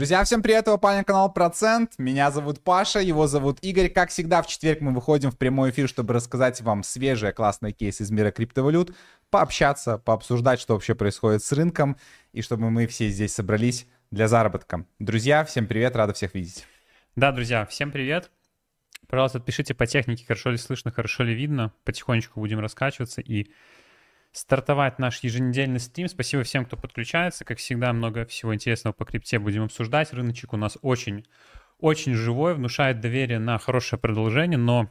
Друзья, всем привет, это Паня канал Процент. Меня зовут Паша, его зовут Игорь. Как всегда, в четверг мы выходим в прямой эфир, чтобы рассказать вам свежие классные кейсы из мира криптовалют, пообщаться, пообсуждать, что вообще происходит с рынком, и чтобы мы все здесь собрались для заработка. Друзья, всем привет, рада всех видеть. Да, друзья, всем привет. Пожалуйста, пишите по технике, хорошо ли слышно, хорошо ли видно. Потихонечку будем раскачиваться и стартовать наш еженедельный стрим. Спасибо всем, кто подключается. Как всегда, много всего интересного по крипте будем обсуждать. Рыночек у нас очень, очень живой, внушает доверие на хорошее продолжение, но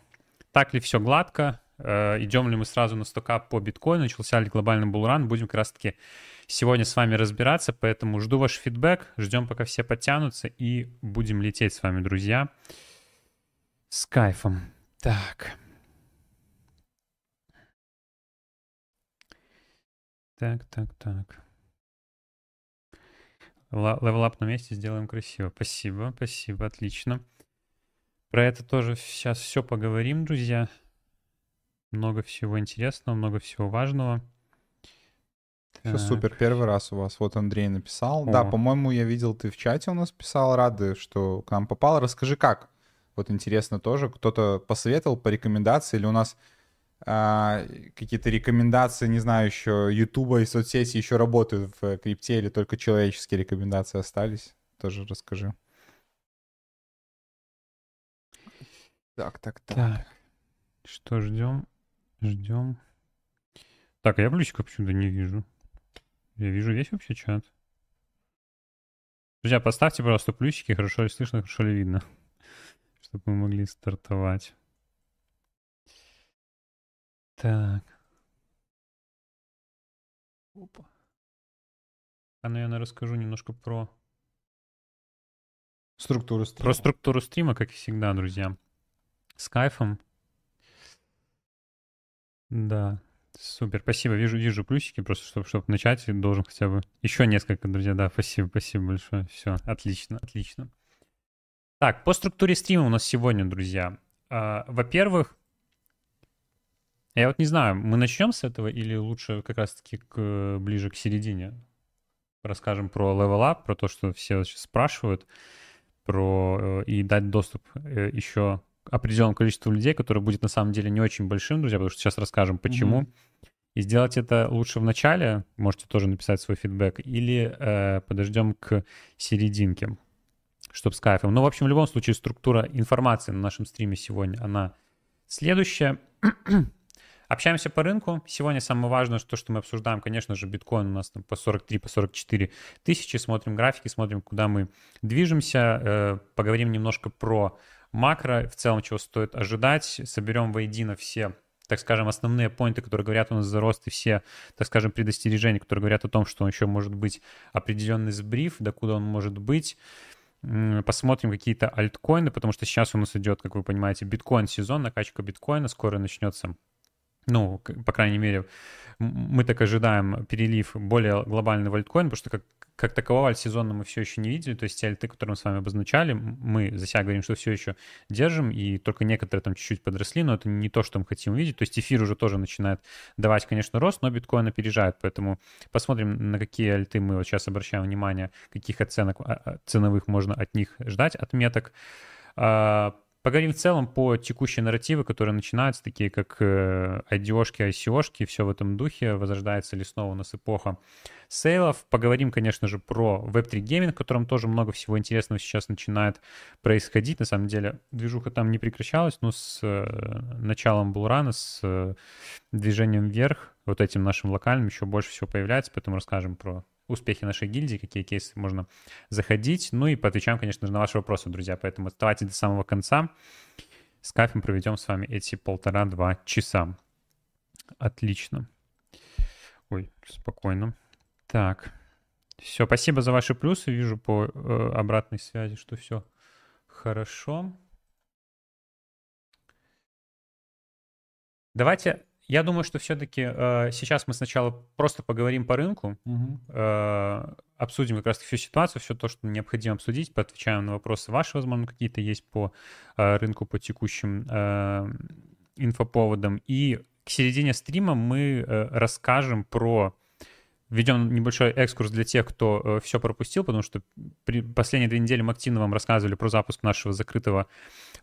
так ли все гладко? Э, идем ли мы сразу на стокап по биткоину? Начался ли глобальный булран? Будем как раз-таки сегодня с вами разбираться, поэтому жду ваш фидбэк, ждем, пока все подтянутся, и будем лететь с вами, друзья, с кайфом. Так. Так, так, так. Левелап на месте сделаем красиво. Спасибо, спасибо, отлично. Про это тоже сейчас все поговорим, друзья. Много всего интересного, много всего важного. Все так. супер, первый раз у вас. Вот Андрей написал. О. Да, по-моему, я видел, ты в чате у нас писал, рады, что к нам попал. Расскажи, как? Вот интересно тоже, кто-то посоветовал по рекомендации или у нас а, какие-то рекомендации, не знаю, еще Ютуба и соцсети еще работают в крипте или только человеческие рекомендации остались? Тоже расскажи. Так, так, так. так. Что ждем? Ждем. Так, а я плюсика почему-то не вижу. Я вижу весь вообще чат. Друзья, поставьте, пожалуйста, плюсики, хорошо ли слышно, хорошо ли видно, чтобы мы могли стартовать. Так. Опа. А, наверное, расскажу немножко про... Структуру стрима. Про структуру стрима, как и всегда, друзья. С кайфом. Да. Супер, спасибо. Вижу, вижу плюсики, просто чтобы, чтобы начать, должен хотя бы еще несколько, друзья. Да, спасибо, спасибо большое. Все, отлично, отлично. Так, по структуре стрима у нас сегодня, друзья. Uh, во-первых, я вот не знаю, мы начнем с этого или лучше как раз-таки к, ближе к середине? Расскажем про Level Up, про то, что все сейчас спрашивают, про э, и дать доступ э, еще определенному количеству людей, которое будет на самом деле не очень большим, друзья, потому что сейчас расскажем, почему. Mm-hmm. И сделать это лучше в начале, можете тоже написать свой фидбэк, или э, подождем к серединке, чтобы с кайфом. Ну, в общем, в любом случае, структура информации на нашем стриме сегодня, она следующая. Общаемся по рынку. Сегодня самое важное, то, что мы обсуждаем, конечно же, биткоин у нас там по 43, по 44 тысячи. Смотрим графики, смотрим, куда мы движемся. Э, поговорим немножко про макро, в целом, чего стоит ожидать. Соберем воедино все так скажем, основные поинты, которые говорят у нас за рост, и все, так скажем, предостережения, которые говорят о том, что он еще может быть определенный сбриф, докуда он может быть. Посмотрим какие-то альткоины, потому что сейчас у нас идет, как вы понимаете, биткоин-сезон, накачка биткоина, скоро начнется ну, по крайней мере, мы так ожидаем перелив более глобальный в альткоин, потому что как, как такового альтсезона мы все еще не видели, то есть те альты, которые мы с вами обозначали, мы за себя говорим, что все еще держим, и только некоторые там чуть-чуть подросли, но это не то, что мы хотим увидеть, то есть эфир уже тоже начинает давать, конечно, рост, но биткоин опережает, поэтому посмотрим, на какие альты мы вот сейчас обращаем внимание, каких оценок а, а, ценовых можно от них ждать, отметок. Поговорим в целом по текущие нарративы, которые начинаются, такие как э, IDO-шки, ICO-шки, все в этом духе. Возрождается ли снова у нас эпоха сейлов. Поговорим, конечно же, про Web3 гейминг, в котором тоже много всего интересного сейчас начинает происходить. На самом деле, движуха там не прекращалась, но с э, началом bull run -а, с э, движением вверх, вот этим нашим локальным еще больше всего появляется, поэтому расскажем про успехи нашей гильдии, какие кейсы можно заходить. Ну и поотвечаем, конечно же, на ваши вопросы, друзья. Поэтому оставайтесь до самого конца. С кайфом проведем с вами эти полтора-два часа. Отлично. Ой, спокойно. Так. Все, спасибо за ваши плюсы. Вижу по э, обратной связи, что все хорошо. Давайте я думаю, что все-таки э, сейчас мы сначала просто поговорим по рынку, угу. э, обсудим как раз всю ситуацию, все то, что необходимо обсудить, поотвечаем на вопросы ваши, возможно, какие-то есть по э, рынку, по текущим э, инфоповодам. И к середине стрима мы э, расскажем про введем небольшой экскурс для тех, кто э, все пропустил, потому что при последние две недели мы активно вам рассказывали про запуск нашего закрытого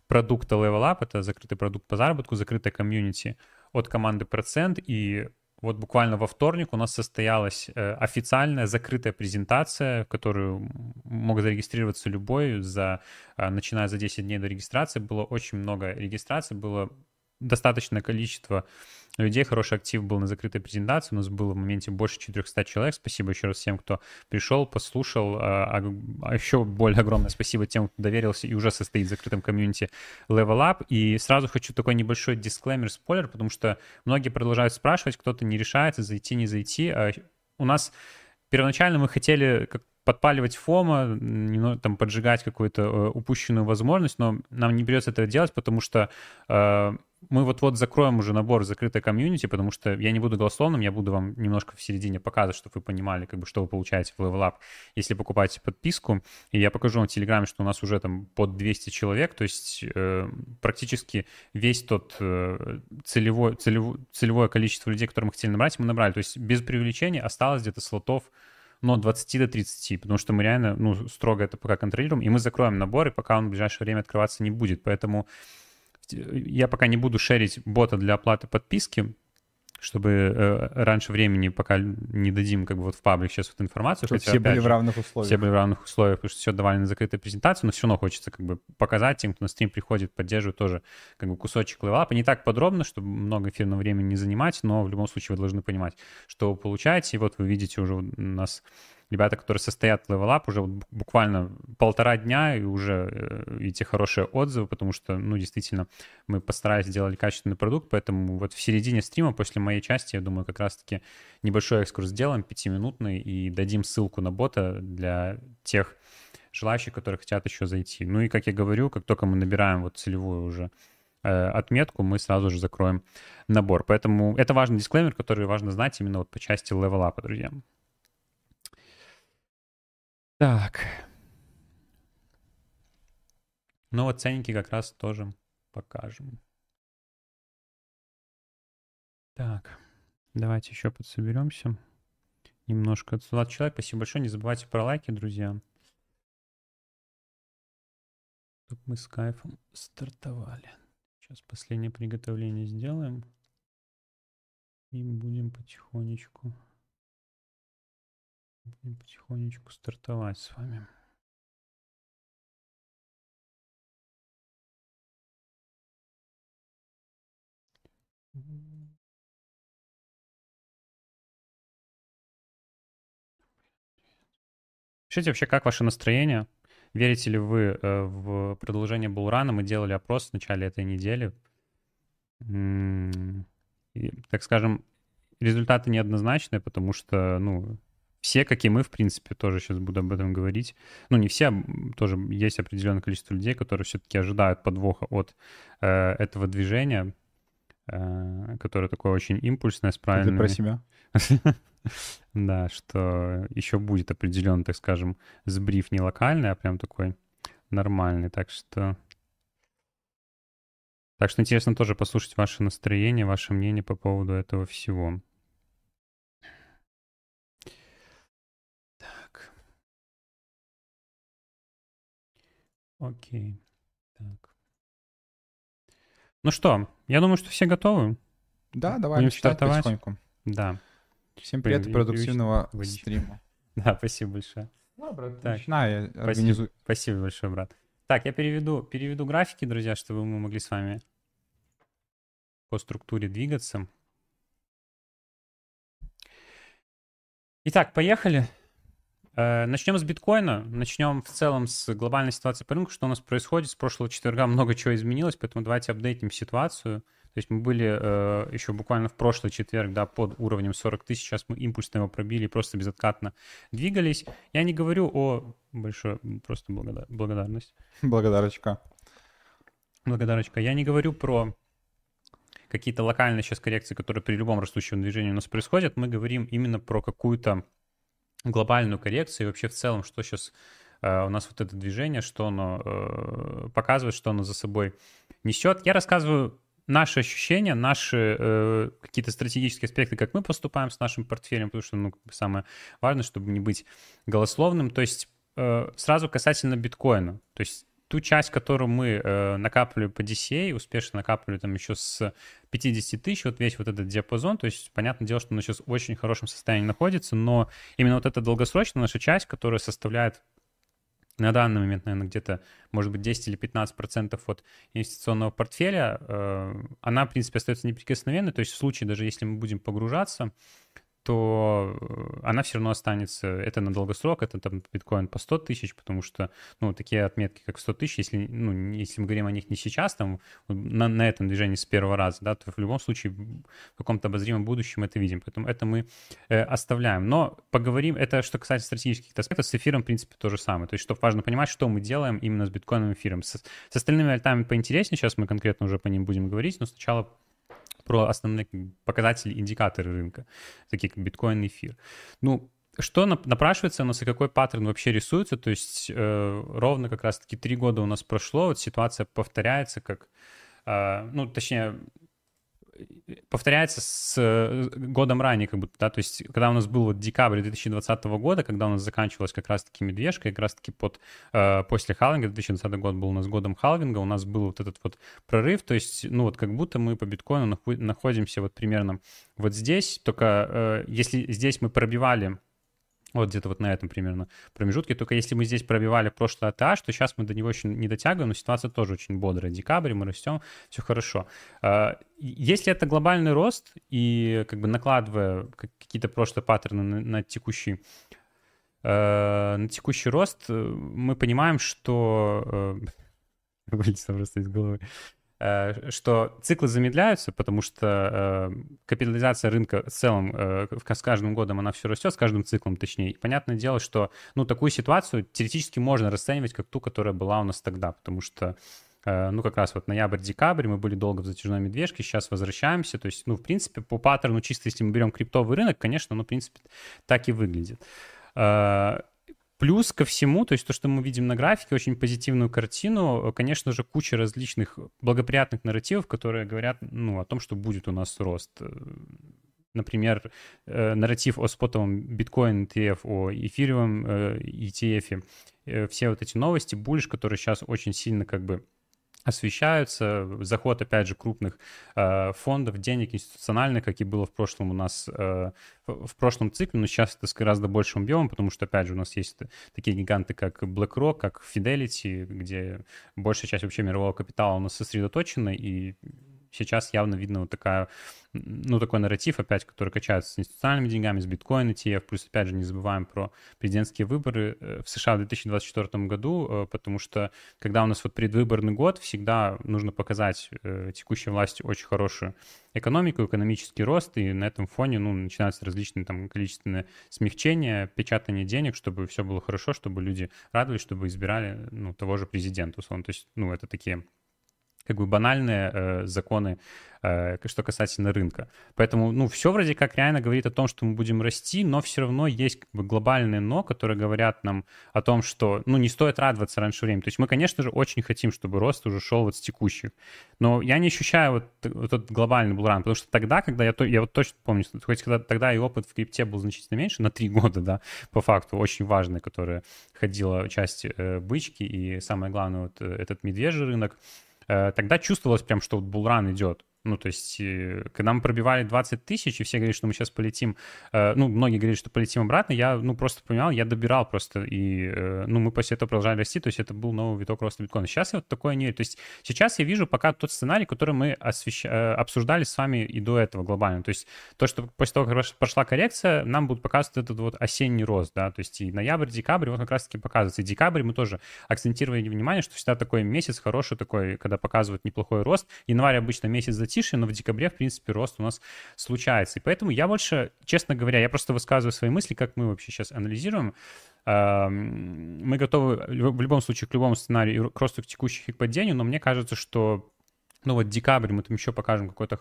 продукта Level Up. Это закрытый продукт по заработку, закрытая комьюнити от команды Процент. И вот буквально во вторник у нас состоялась э, официальная закрытая презентация, в которую мог зарегистрироваться любой, за, э, начиная за 10 дней до регистрации. Было очень много регистраций, было достаточное количество людей, хороший актив был на закрытой презентации, у нас было в моменте больше 400 человек, спасибо еще раз всем, кто пришел, послушал, а, а еще более огромное спасибо тем, кто доверился и уже состоит в закрытом комьюнити Level Up, и сразу хочу такой небольшой дисклеймер, спойлер, потому что многие продолжают спрашивать, кто-то не решается, зайти, не зайти, а у нас первоначально мы хотели как подпаливать фома, там поджигать какую-то э, упущенную возможность, но нам не придется этого делать, потому что э, мы вот-вот закроем уже набор закрытой комьюнити, потому что я не буду голословным, я буду вам немножко в середине показывать, чтобы вы понимали, как бы, что вы получаете в Level Up, если покупаете подписку. И я покажу вам в Телеграме, что у нас уже там под 200 человек, то есть э, практически весь тот э, целевой, целевое, целевое количество людей, которые мы хотели набрать, мы набрали. То есть без привлечения осталось где-то слотов но от 20 до 30, потому что мы реально, ну, строго это пока контролируем, и мы закроем набор, и пока он в ближайшее время открываться не будет. Поэтому я пока не буду шерить бота для оплаты подписки, чтобы э, раньше времени, пока не дадим как бы вот в паблик сейчас вот информацию. Хотя, все были же, в равных условиях. Все были в равных условиях, потому что все давали на закрытой презентации, но все равно хочется как бы показать тем, кто на стрим приходит, поддерживает тоже как бы кусочек левелапа. Не так подробно, чтобы много эфирного времени не занимать, но в любом случае вы должны понимать, что вы получаете. И вот вы видите уже у нас ребята, которые состоят в Level Up уже буквально полтора дня, и уже э, видите хорошие отзывы, потому что, ну, действительно, мы постарались сделать качественный продукт, поэтому вот в середине стрима, после моей части, я думаю, как раз-таки небольшой экскурс сделаем, пятиминутный, и дадим ссылку на бота для тех желающих, которые хотят еще зайти. Ну и, как я говорю, как только мы набираем вот целевую уже э, отметку, мы сразу же закроем набор. Поэтому это важный дисклеймер, который важно знать именно вот по части up, друзья. Так. Ну вот ценники как раз тоже покажем. Так, давайте еще подсоберемся. Немножко отсылать человек. Спасибо большое. Не забывайте про лайки, друзья. Чтобы мы с кайфом стартовали. Сейчас последнее приготовление сделаем. И будем потихонечку Будем потихонечку стартовать с вами. Пишите вообще, как ваше настроение? Верите ли вы э, в продолжение Булрана? Мы делали опрос в начале этой недели. И, так скажем, результаты неоднозначные, потому что, ну, все, как и мы, в принципе, тоже сейчас буду об этом говорить. Ну, не все, тоже есть определенное количество людей, которые все-таки ожидают подвоха от э, этого движения, э, которое такое очень импульсное, с правильными... Ты про себя? Да, что еще будет определенный, так скажем, сбриф не локальный, а прям такой нормальный. Так что... Так что интересно тоже послушать ваше настроение, ваше мнение по поводу этого всего. Окей. Так. Ну что, я думаю, что все готовы. Да, давай Будем стартовать. потихоньку. Да. Всем привет и продуктивного стрима. Да, спасибо большое. Ну, брат, так. начинай, я спасибо, организую. Спасибо большое, брат. Так, я переведу, переведу графики, друзья, чтобы мы могли с вами по структуре двигаться. Итак, поехали. Э, начнем с биткоина, начнем в целом с глобальной ситуации по рынку, что у нас происходит. С прошлого четверга много чего изменилось, поэтому давайте апдейтим ситуацию. То есть мы были э, еще буквально в прошлый четверг, да, под уровнем 40 тысяч, сейчас мы импульсно его пробили, просто безоткатно двигались. Я не говорю о... Большое, просто благодар... благодарность. Благодарочка. Благодарочка. Я не говорю про какие-то локальные сейчас коррекции, которые при любом растущем движении у нас происходят. Мы говорим именно про какую-то глобальную коррекцию и вообще в целом, что сейчас э, у нас вот это движение, что оно э, показывает, что оно за собой несет. Я рассказываю наши ощущения, наши э, какие-то стратегические аспекты, как мы поступаем с нашим портфелем, потому что ну, самое важное, чтобы не быть голословным. То есть сразу касательно биткоина. То есть ту часть, которую мы э, накапливали по DCA, успешно накапливали там еще с 50 тысяч, вот весь вот этот диапазон, то есть понятное дело, что он сейчас в очень хорошем состоянии находится, но именно вот эта долгосрочная наша часть, которая составляет на данный момент, наверное, где-то, может быть, 10 или 15 процентов от инвестиционного портфеля, э, она, в принципе, остается неприкосновенной. То есть в случае, даже если мы будем погружаться, то э, она все равно останется, это на долгосрок, это там биткоин по 100 тысяч, потому что, ну, такие отметки, как 100 тысяч, если, ну, если мы говорим о них не сейчас, там, на, на этом движении с первого раза, да, то в любом случае в каком-то обозримом будущем это видим, поэтому это мы э, оставляем. Но поговорим, это что касается стратегических аспектов, с эфиром, в принципе, то же самое, то есть, что важно понимать, что мы делаем именно с биткоиновым эфиром. С, с остальными альтами поинтереснее, сейчас мы конкретно уже по ним будем говорить, но сначала про основные показатели, индикаторы рынка, такие как биткоин, эфир. Ну, что напрашивается у нас и какой паттерн вообще рисуется? То есть э, ровно как раз-таки три года у нас прошло, вот ситуация повторяется, как, э, ну, точнее, повторяется с э, годом ранее, как будто, да, то есть когда у нас был вот декабрь 2020 года, когда у нас заканчивалась как раз-таки медвежка, как раз-таки под, э, после халвинга, 2020 год был у нас годом халвинга, у нас был вот этот вот прорыв, то есть, ну вот как будто мы по биткоину находимся вот примерно вот здесь, только э, если здесь мы пробивали вот где-то вот на этом примерно промежутке. Только если мы здесь пробивали прошлый АТА, то сейчас мы до него очень не дотягиваем, но ситуация тоже очень бодрая. Декабрь, мы растем, все хорошо. А, если это глобальный рост и как бы накладывая какие-то прошлые паттерны на, на текущий э, на текущий рост, э, мы понимаем, что э, вылетело просто из головы. Э, что циклы замедляются, потому что э, капитализация рынка в целом э, с каждым годом она все растет, с каждым циклом точнее. И понятное дело, что ну, такую ситуацию теоретически можно расценивать как ту, которая была у нас тогда, потому что ну, как раз вот ноябрь-декабрь, мы были долго в затяжной медвежке, сейчас возвращаемся, то есть, ну, в принципе, по паттерну, чисто если мы берем криптовый рынок, конечно, ну, в принципе, так и выглядит. Плюс ко всему, то есть то, что мы видим на графике, очень позитивную картину, конечно же, куча различных благоприятных нарративов, которые говорят ну, о том, что будет у нас рост. Например, э, нарратив о спотовом биткоин ETF, о эфировом э, ETF, э, все вот эти новости, буллиш, которые сейчас очень сильно как бы освещаются. Заход, опять же, крупных э, фондов, денег институциональных, как и было в прошлом у нас, э, в, прошлом цикле, но сейчас это с гораздо большим объемом, потому что, опять же, у нас есть такие гиганты, как BlackRock, как Fidelity, где большая часть вообще мирового капитала у нас сосредоточена, и сейчас явно видно вот такая, ну, такой нарратив, опять, который качается с институциональными деньгами, с биткоин ETF, плюс, опять же, не забываем про президентские выборы э, в США в 2024 году, э, потому что, когда у нас вот предвыборный год, всегда нужно показать э, текущей власти очень хорошую экономику, экономический рост, и на этом фоне, ну, начинаются различные там количественные смягчения, печатание денег, чтобы все было хорошо, чтобы люди радовались, чтобы избирали, ну, того же президента, условно. То есть, ну, это такие как бы банальные э, законы, э, что касательно рынка. Поэтому, ну, все вроде как реально говорит о том, что мы будем расти, но все равно есть как бы глобальные но, которые говорят нам о том, что, ну, не стоит радоваться раньше времени. То есть мы, конечно же, очень хотим, чтобы рост уже шел вот с текущих. Но я не ощущаю вот, вот этот глобальный булран, потому что тогда, когда я, я вот точно помню, хоть когда тогда и опыт в крипте был значительно меньше, на три года, да, по факту, очень важный, которая ходила часть э, бычки, и самое главное, вот э, этот медвежий рынок, тогда чувствовалось прям, что вот булран идет. Ну, то есть, э, когда мы пробивали 20 тысяч, и все говорят, что мы сейчас полетим, э, ну, многие говорили, что полетим обратно, я, ну, просто понимал, я добирал просто, и, э, ну, мы после этого продолжали расти, то есть это был новый виток роста биткоина. Сейчас я вот такое не То есть сейчас я вижу пока тот сценарий, который мы освещ... обсуждали с вами и до этого глобально. То есть то, что после того, как прошла коррекция, нам будут показывать этот вот осенний рост, да, то есть и ноябрь, декабрь, вот как раз-таки показывается. И декабрь мы тоже акцентировали внимание, что всегда такой месяц хороший такой, когда показывают неплохой рост. Январь обычно месяц затишье, но в декабре, в принципе, рост у нас случается. И поэтому я больше, честно говоря, я просто высказываю свои мысли, как мы вообще сейчас анализируем. Мы готовы в любом случае к любому сценарию, к росту текущих и к падению, но мне кажется, что ну вот декабрь мы там еще покажем какой-то,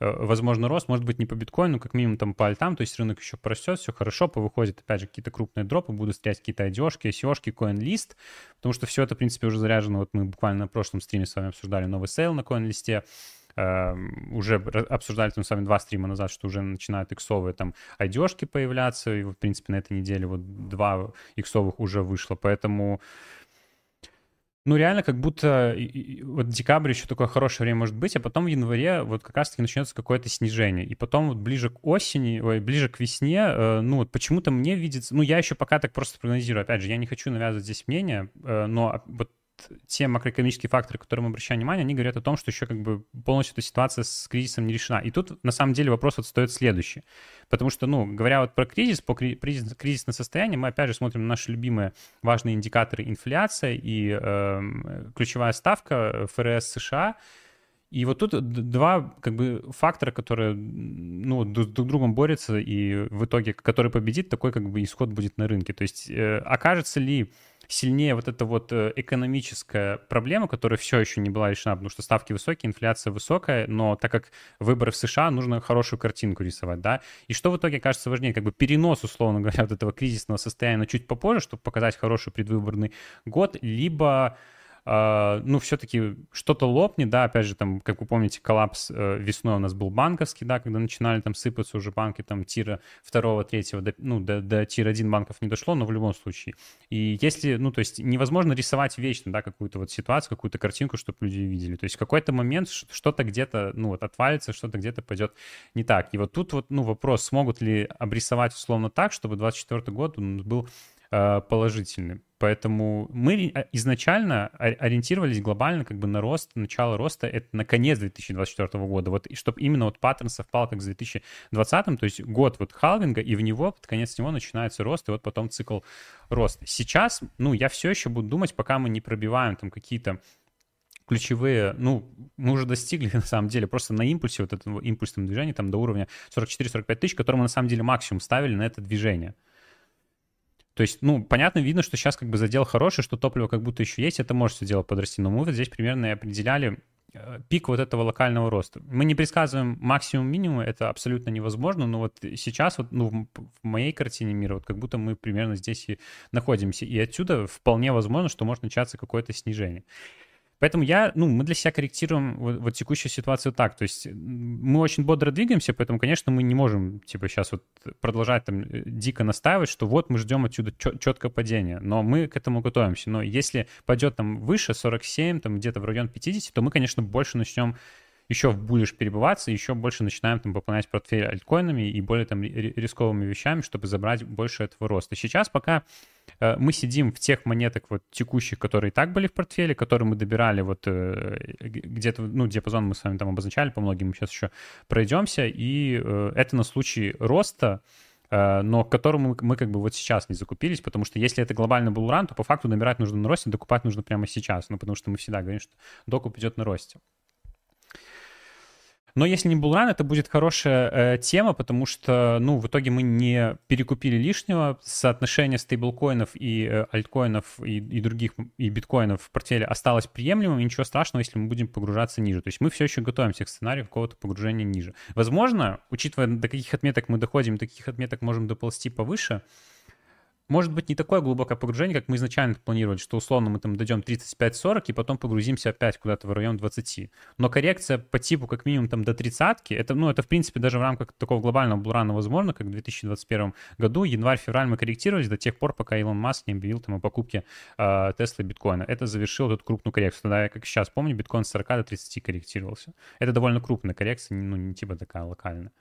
э, возможно, рост, может быть, не по биткоину, как минимум там по альтам, то есть рынок еще порастет, все хорошо, повыходит, опять же, какие-то крупные дропы, будут стоять какие-то IDO-шки, ICO-шки, CoinList, потому что все это, в принципе, уже заряжено, вот мы буквально на прошлом стриме с вами обсуждали новый сейл на CoinList, эм, уже обсуждали там с вами два стрима назад, что уже начинают иксовые там IDO-шки появляться, и, в принципе, на этой неделе вот два иксовых уже вышло, поэтому ну, реально, как будто вот декабрь еще такое хорошее время может быть, а потом в январе вот как раз-таки начнется какое-то снижение. И потом вот ближе к осени, ой, ближе к весне, э, ну, вот почему-то мне видится... Ну, я еще пока так просто прогнозирую. Опять же, я не хочу навязывать здесь мнение, э, но вот те макроэкономические факторы, которые мы обращаем внимание, они говорят о том, что еще как бы полностью эта ситуация с кризисом не решена. И тут на самом деле вопрос вот стоит следующий. Потому что, ну, говоря вот про кризис, по кризис, кризисное состояние, мы опять же смотрим на наши любимые важные индикаторы инфляция и э, ключевая ставка ФРС США. И вот тут два как бы фактора, которые ну, друг с другом борются, и в итоге, который победит, такой как бы исход будет на рынке. То есть э, окажется ли сильнее вот эта вот э, экономическая проблема, которая все еще не была решена, потому что ставки высокие, инфляция высокая, но так как выборы в США, нужно хорошую картинку рисовать, да. И что в итоге кажется важнее, как бы перенос, условно говоря, вот этого кризисного состояния чуть попозже, чтобы показать хороший предвыборный год, либо ну, все-таки что-то лопнет, да, опять же, там, как вы помните, коллапс uh, весной у нас был банковский, да, когда начинали там сыпаться уже банки, там, тира второго, третьего, до, ну, до, до тира один банков не дошло, но в любом случае. И если, ну, то есть невозможно рисовать вечно, да, какую-то вот ситуацию, какую-то картинку, чтобы люди видели. То есть в какой-то момент что-то где-то, ну, вот отвалится, что-то где-то пойдет не так. И вот тут вот, ну, вопрос, смогут ли обрисовать условно так, чтобы 24 год был положительным. Поэтому мы а, изначально ориентировались глобально как бы на рост, начало роста, это на конец 2024 года. Вот, и чтобы именно вот паттерн совпал как с 2020, то есть год вот халвинга, и в него, под конец него начинается рост, и вот потом цикл роста. Сейчас, ну, я все еще буду думать, пока мы не пробиваем там какие-то ключевые, ну, мы уже достигли, на самом деле, просто на импульсе, вот этого импульсном движении, там, до уровня 44-45 тысяч, который мы, на самом деле, максимум ставили на это движение. То есть, ну, понятно, видно, что сейчас как бы задел хороший, что топливо как будто еще есть, это может все дело подрасти. Но мы вот здесь примерно и определяли э, пик вот этого локального роста. Мы не предсказываем максимум минимум, это абсолютно невозможно, но вот сейчас вот, ну, в моей картине мира, вот как будто мы примерно здесь и находимся. И отсюда вполне возможно, что может начаться какое-то снижение. Поэтому я, ну, мы для себя корректируем вот, вот текущую ситуацию так. То есть мы очень бодро двигаемся, поэтому, конечно, мы не можем, типа, сейчас вот продолжать там э, дико настаивать, что вот мы ждем отсюда четкое падение. Но мы к этому готовимся. Но если пойдет там выше 47, там где-то в район 50, то мы, конечно, больше начнем еще будешь перебываться, еще больше начинаем там пополнять портфель альткоинами и более там рисковыми вещами, чтобы забрать больше этого роста. Сейчас пока э, мы сидим в тех монетах вот текущих, которые и так были в портфеле, которые мы добирали вот э, где-то, ну, диапазон мы с вами там обозначали, по многим мы сейчас еще пройдемся, и э, это на случай роста, но к которому мы как бы вот сейчас не закупились, потому что если это глобальный булран, то по факту набирать нужно на росте, докупать нужно прямо сейчас, ну, потому что мы всегда говорим, что докуп идет на росте. Но если не булран, это будет хорошая э, тема, потому что, ну, в итоге мы не перекупили лишнего. Соотношение стейблкоинов и э, альткоинов и, и других, и биткоинов в портфеле осталось приемлемым, и ничего страшного, если мы будем погружаться ниже. То есть мы все еще готовимся к сценарию какого-то погружения ниже. Возможно, учитывая, до каких отметок мы доходим, до каких отметок можем доползти повыше, может быть не такое глубокое погружение, как мы изначально планировали, что условно мы там дойдем 35-40 и потом погрузимся опять куда-то в район 20. Но коррекция по типу как минимум там до 30 это, ну, это в принципе даже в рамках такого глобального булрана возможно, как в 2021 году, январь-февраль мы корректировались до тех пор, пока Илон Маск не объявил там о покупке э, Тесла биткоина. Это завершил эту крупную коррекцию. Тогда я, как сейчас помню, биткоин с 40 до 30 корректировался. Это довольно крупная коррекция, ну, не типа такая локальная.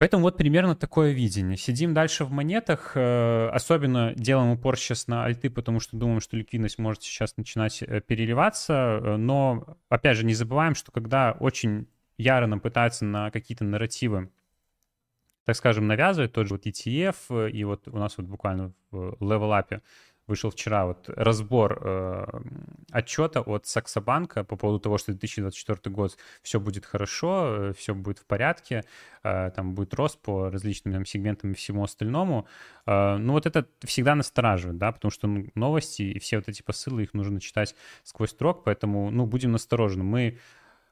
Поэтому вот примерно такое видение. Сидим дальше в монетах, э, особенно делаем упор сейчас на альты, потому что думаем, что ликвидность может сейчас начинать э, переливаться, э, но, опять же, не забываем, что когда очень яро пытаются на какие-то нарративы так скажем, навязывать тот же вот ETF, и вот у нас вот буквально в Up вышел вчера вот разбор э, отчета от Саксобанка по поводу того, что 2024 год все будет хорошо, э, все будет в порядке, э, там будет рост по различным там, сегментам и всему остальному. Э, ну вот это всегда настораживает, да, потому что ну, новости и все вот эти посылы, их нужно читать сквозь строк, поэтому, ну, будем насторожены. Мы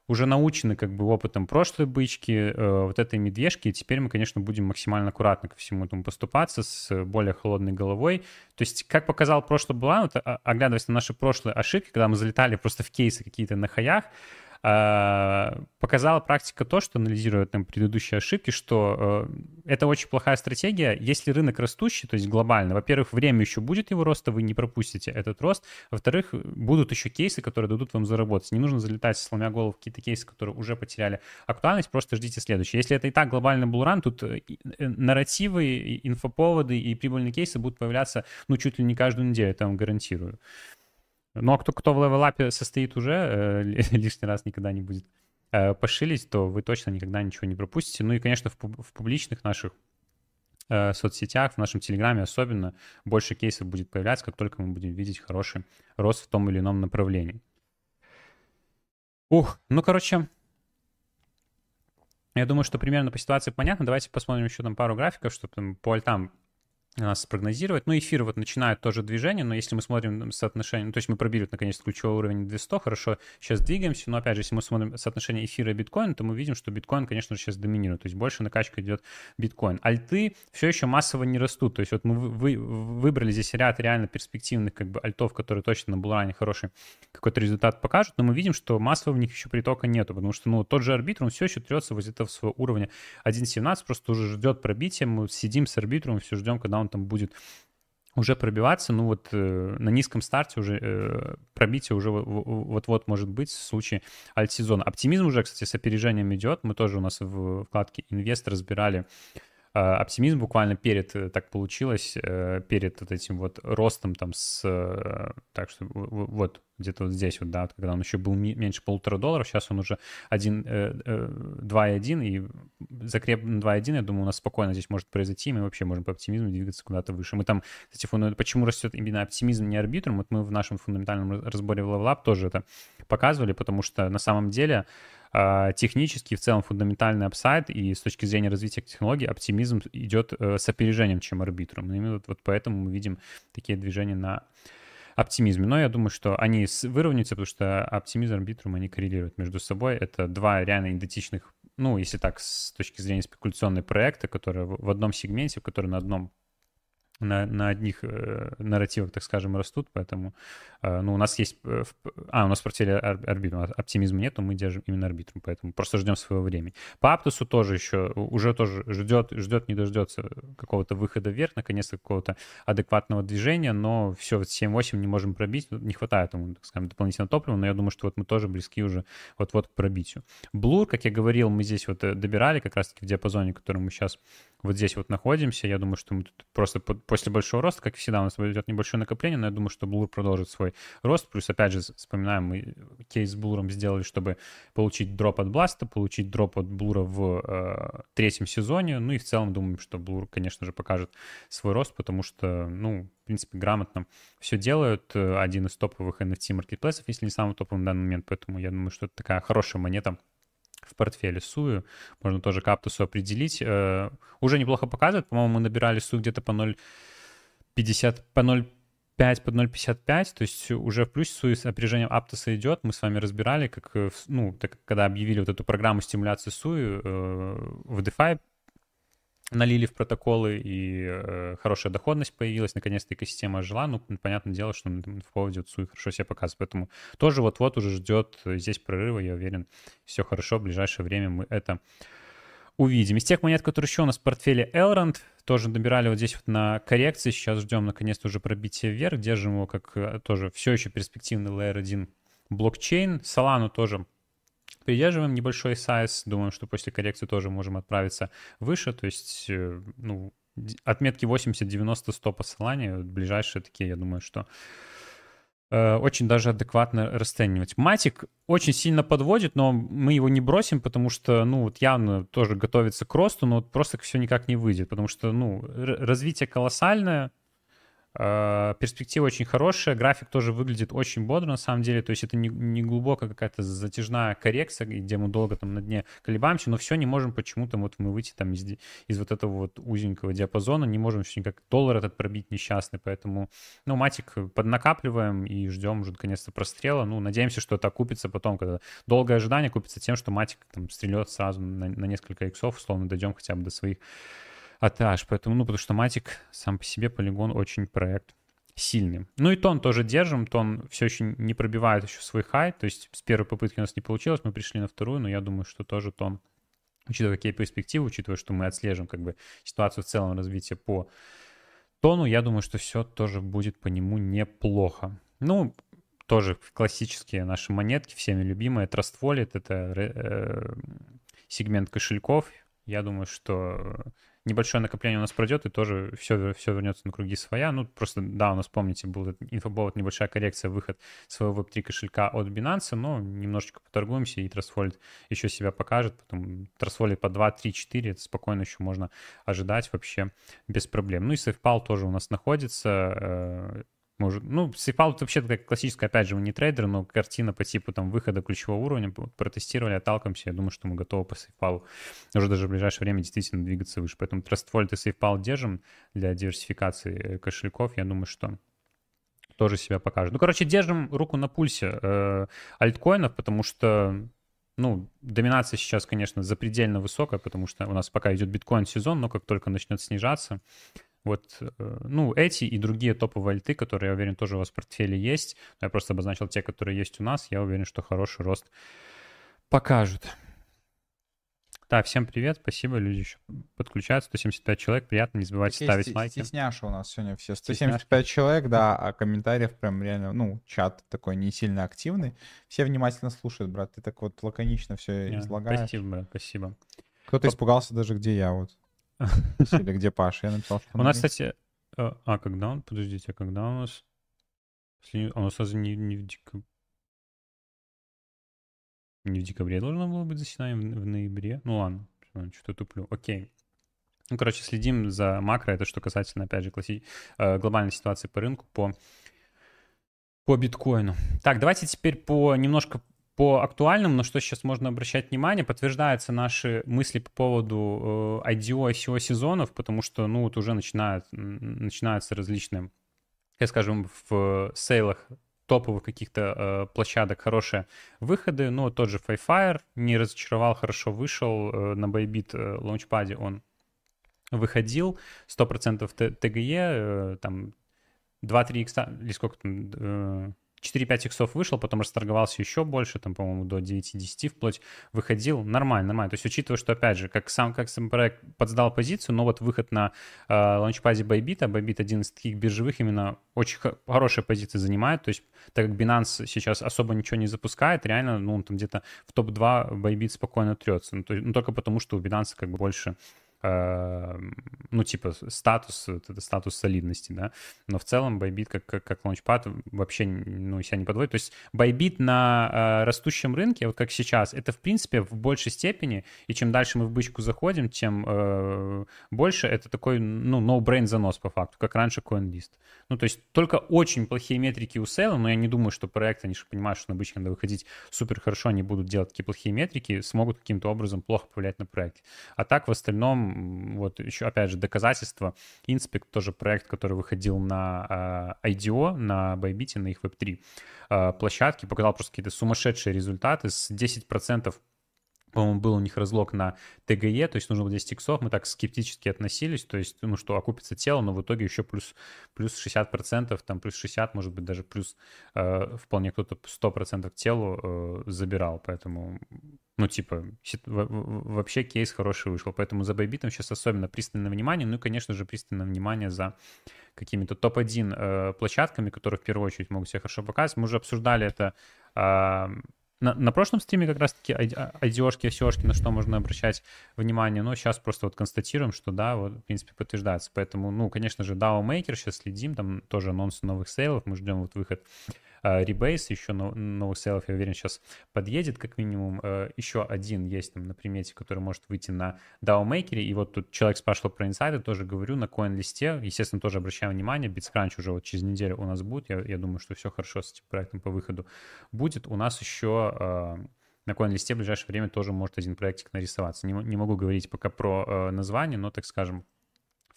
уже научены как бы опытом прошлой бычки, э, вот этой медвежки, и теперь мы, конечно, будем максимально аккуратно ко всему этому поступаться с более холодной головой. То есть, как показал прошлый Булан, вот, оглядываясь на наши прошлые ошибки, когда мы залетали просто в кейсы какие-то на хаях, показала практика то, что анализируя там предыдущие ошибки, что э, это очень плохая стратегия. Если рынок растущий, то есть глобально, во-первых, время еще будет его роста, вы не пропустите этот рост. Во-вторых, будут еще кейсы, которые дадут вам заработать. Не нужно залетать, сломя голову в какие-то кейсы, которые уже потеряли актуальность, просто ждите следующее. Если это и так глобальный булран, тут э, э, нарративы, инфоповоды и прибыльные кейсы будут появляться, ну, чуть ли не каждую неделю, я вам гарантирую. Ну, а кто, кто в левелапе состоит уже, э, лишний раз никогда не будет э, пошилить, то вы точно никогда ничего не пропустите. Ну и, конечно, в, в публичных наших э, соцсетях, в нашем Телеграме особенно, больше кейсов будет появляться, как только мы будем видеть хороший рост в том или ином направлении. Ух, ну, короче, я думаю, что примерно по ситуации понятно. Давайте посмотрим еще там пару графиков, чтобы там по альтам спрогнозировать. Ну, эфир вот начинает тоже движение, но если мы смотрим соотношение, то есть мы пробили, наконец, ключевой уровень 200, хорошо, сейчас двигаемся, но, опять же, если мы смотрим соотношение эфира и биткоина, то мы видим, что биткоин, конечно же, сейчас доминирует, то есть больше накачка идет биткоин. Альты все еще массово не растут, то есть вот мы вы, выбрали здесь ряд реально перспективных как бы альтов, которые точно на булране хороший какой-то результат покажут, но мы видим, что массово в них еще притока нету, потому что, ну, тот же арбитр, он все еще трется возле этого своего уровня 1.17, просто уже ждет пробития, мы сидим с арбитром, все ждем, когда он там будет уже пробиваться, ну вот э, на низком старте уже э, пробитие уже вот-вот может быть в случае альт-сезона. Оптимизм уже, кстати, с опережением идет. Мы тоже у нас в вкладке «Инвест» разбирали оптимизм буквально перед, э, так получилось, э, перед вот этим вот ростом там с, э, так что вот где-то вот здесь вот, да, когда он еще был меньше полутора долларов, сейчас он уже 1, 2,1, и закреп на 2,1, я думаю, у нас спокойно здесь может произойти, и мы вообще можем по оптимизму двигаться куда-то выше. Мы там, кстати, почему растет именно оптимизм, не арбитрум, вот мы в нашем фундаментальном разборе в LevelUp тоже это показывали, потому что на самом деле технически в целом фундаментальный апсайд и с точки зрения развития технологий оптимизм идет э, с опережением, чем арбитрум. Именно вот, вот поэтому мы видим такие движения на оптимизме. Но я думаю, что они выровняются, потому что оптимизм и арбитрум, они коррелируют между собой. Это два реально идентичных, ну, если так, с точки зрения спекуляционной проекта, которые в одном сегменте, которые на одном на, на одних э, нарративах, так скажем, растут, поэтому, э, ну, у нас есть, э, а, у нас в портфеле арбитрум, оптимизма нет, но мы держим именно арбитрум, поэтому просто ждем своего времени. По Аптусу тоже еще, уже тоже ждет, ждет, не дождется какого-то выхода вверх, наконец-то какого-то адекватного движения, но все, 7-8 не можем пробить, не хватает ему, так скажем, дополнительного топлива, но я думаю, что вот мы тоже близки уже вот-вот к пробитию. Блур, как я говорил, мы здесь вот э, добирали как раз-таки в диапазоне, который мы сейчас вот здесь вот находимся, я думаю, что мы тут просто под после большого роста, как всегда, у нас идет небольшое накопление, но я думаю, что Blur продолжит свой рост. Плюс, опять же, вспоминаем, мы кейс с Blur сделали, чтобы получить дроп от Бласта, получить дроп от Blur в э, третьем сезоне. Ну и в целом думаем, что Blur, конечно же, покажет свой рост, потому что, ну, в принципе, грамотно все делают. Один из топовых NFT маркетплейсов, если не самый топовый на данный момент, поэтому я думаю, что это такая хорошая монета в портфеле Сую. Можно тоже каптусу определить. Э, уже неплохо показывает. По-моему, мы набирали Сую где-то по 0,50, по 0,5 под 0,55, то есть уже в плюсе Суи с опережением Аптоса идет. Мы с вами разбирали, как, э, ну, так, когда объявили вот эту программу стимуляции Суи э, в DeFi, налили в протоколы, и э, хорошая доходность появилась, наконец-то экосистема ожила, ну, понятное дело, что в поводе Суи хорошо себя показывает, поэтому тоже вот-вот уже ждет здесь прорыва, я уверен, все хорошо, в ближайшее время мы это увидим. Из тех монет, которые еще у нас в портфеле Elrond, тоже добирали вот здесь вот на коррекции, сейчас ждем наконец-то уже пробитие вверх, держим его как э, тоже все еще перспективный Layer 1 блокчейн, Solana тоже придерживаем небольшой сайз, думаем, что после коррекции тоже можем отправиться выше, то есть, э, ну, отметки 80, 90, 100 посылания, ближайшие такие, я думаю, что э, очень даже адекватно расценивать. Матик очень сильно подводит, но мы его не бросим, потому что, ну, вот явно тоже готовится к росту, но вот просто все никак не выйдет, потому что, ну, развитие колоссальное, перспектива очень хорошая, график тоже выглядит очень бодро на самом деле, то есть это не, не глубокая какая-то затяжная коррекция, где мы долго там на дне колебаемся, но все не можем почему-то вот мы выйти там из, из вот этого вот узенького диапазона, не можем все никак доллар этот пробить несчастный, поэтому, ну, матик поднакапливаем и ждем уже наконец-то прострела, ну, надеемся, что это окупится потом, когда долгое ожидание купится тем, что матик там стрелет сразу на, на несколько иксов, условно дойдем хотя бы до своих от Поэтому, ну, потому что Матик сам по себе полигон очень проект сильным. Ну и тон тоже держим, тон все еще не пробивает еще свой хай, то есть с первой попытки у нас не получилось, мы пришли на вторую, но я думаю, что тоже тон, учитывая какие перспективы, учитывая, что мы отслеживаем как бы ситуацию в целом развития по тону, я думаю, что все тоже будет по нему неплохо. Ну, тоже классические наши монетки, всеми любимые. Trust Wallet — это э, сегмент кошельков. Я думаю, что небольшое накопление у нас пройдет, и тоже все, все вернется на круги своя. Ну, просто, да, у нас, помните, был инфобовод, небольшая коррекция, выход своего Web3 кошелька от Binance, но немножечко поторгуемся, и Trustwallet еще себя покажет. Потом Trustwallet по 2, 3, 4, это спокойно еще можно ожидать вообще без проблем. Ну и SafePal тоже у нас находится, э, может, ну, SafePal вообще как классическая, опять же, мы не трейдер, но картина по типу там выхода ключевого уровня, протестировали, отталкиваемся, я думаю, что мы готовы по SafePal уже даже в ближайшее время действительно двигаться выше. Поэтому Wallet и SafePal держим для диверсификации э, кошельков, я думаю, что тоже себя покажет. Ну, короче, держим руку на пульсе э, альткоинов, потому что ну, доминация сейчас, конечно, запредельно высокая, потому что у нас пока идет биткоин-сезон, но как только начнет снижаться, вот, э, ну, эти и другие топовые альты, которые, я уверен, тоже у вас в портфеле есть. Я просто обозначил те, которые есть у нас. Я уверен, что хороший рост покажут. Да, всем привет, спасибо, люди еще подключаются, 175 человек, приятно, не забывайте Такие ставить лайки. Стесняша у нас сегодня все, 175 Стесняшки. человек, да, а комментариев прям реально, ну, чат такой не сильно активный, все внимательно слушают, брат, ты так вот лаконично все yeah, излагаешь. Спасибо, брат, спасибо. Кто-то испугался даже, где я вот. Или где Паша? Я написал, что У нас, кстати... Э, а, когда он? Подождите, а когда у нас... А у нас сразу не, не в декабре... Не в декабре должно было быть заседание, в, в ноябре. Ну ладно, что-то туплю. Окей. Ну, короче, следим за макро. Это что касательно, опять же, класси... Э, глобальной ситуации по рынку, по, по биткоину. Так, давайте теперь по немножко по актуальным, на что сейчас можно обращать внимание, подтверждаются наши мысли по поводу э, IDO, ICO сезонов, потому что, ну, вот уже начинают, начинаются различные, я скажем, в сейлах топовых каких-то э, площадок хорошие выходы. Ну, тот же Fire не разочаровал, хорошо вышел э, на Bybit э, лаунчпаде, он выходил, 100% TGE, э, там 2-3 икса, или сколько там, э, 4-5 иксов вышел, потом расторговался еще больше, там, по-моему, до 9-10 вплоть выходил. Нормально, нормально. То есть, учитывая, что, опять же, как сам, как сам проект подсдал позицию, но вот выход на э, лаунчпаде Bybit, а Bybit один из таких биржевых именно очень хорошая позиция занимает. То есть, так как Binance сейчас особо ничего не запускает, реально, ну, там где-то в топ-2 Bybit спокойно трется. Ну, то, ну, только потому, что у Binance как бы больше ну, типа, статус, это статус солидности, да, но в целом Bybit как, как, как лаунчпад вообще, ну, себя не подводит. То есть Bybit на э, растущем рынке, вот как сейчас, это, в принципе, в большей степени, и чем дальше мы в бычку заходим, тем э, больше это такой, ну, no-brain занос по факту, как раньше CoinList. Ну, то есть только очень плохие метрики у сейла, но я не думаю, что проекты, они же понимают, что на бычке надо выходить супер хорошо, они будут делать такие плохие метрики, смогут каким-то образом плохо повлиять на проект. А так, в остальном, вот еще, опять же, доказательство. Инспект тоже проект, который выходил на э, IDO, на Bybit, на их Web3 э, площадке, показал просто какие-то сумасшедшие результаты с 10% по-моему, был у них разлог на ТГЕ, то есть нужно было 10 иксов, мы так скептически относились, то есть, ну, что окупится тело, но в итоге еще плюс, плюс 60%, там плюс 60, может быть, даже плюс э, вполне кто-то 100% телу э, забирал, поэтому, ну, типа, вообще кейс хороший вышел, поэтому за Байбитом сейчас особенно пристальное внимание, ну и, конечно же, пристальное внимание за какими-то топ-1 э, площадками, которые в первую очередь могут себя хорошо показать. Мы уже обсуждали это э, на, на прошлом стриме как раз-таки IDO-шки, ICO-шки, на что можно обращать внимание, но сейчас просто вот констатируем, что да, вот, в принципе, подтверждается. Поэтому, ну, конечно же, DAO Maker сейчас следим, там тоже анонсы новых сейлов, мы ждем вот выход Rebase, еще новых сейлов, я уверен, сейчас подъедет, как минимум. Э, еще один есть там на примете, который может выйти на DAO Maker, и вот тут человек спрашивал про инсайды, тоже говорю, на CoinList, естественно, тоже обращаю внимание, BitsCrunch уже вот через неделю у нас будет, я, я думаю, что все хорошо с этим проектом по выходу будет. У нас еще э, на CoinList в ближайшее время тоже может один проектик нарисоваться. Не, не могу говорить пока про э, название, но, так скажем,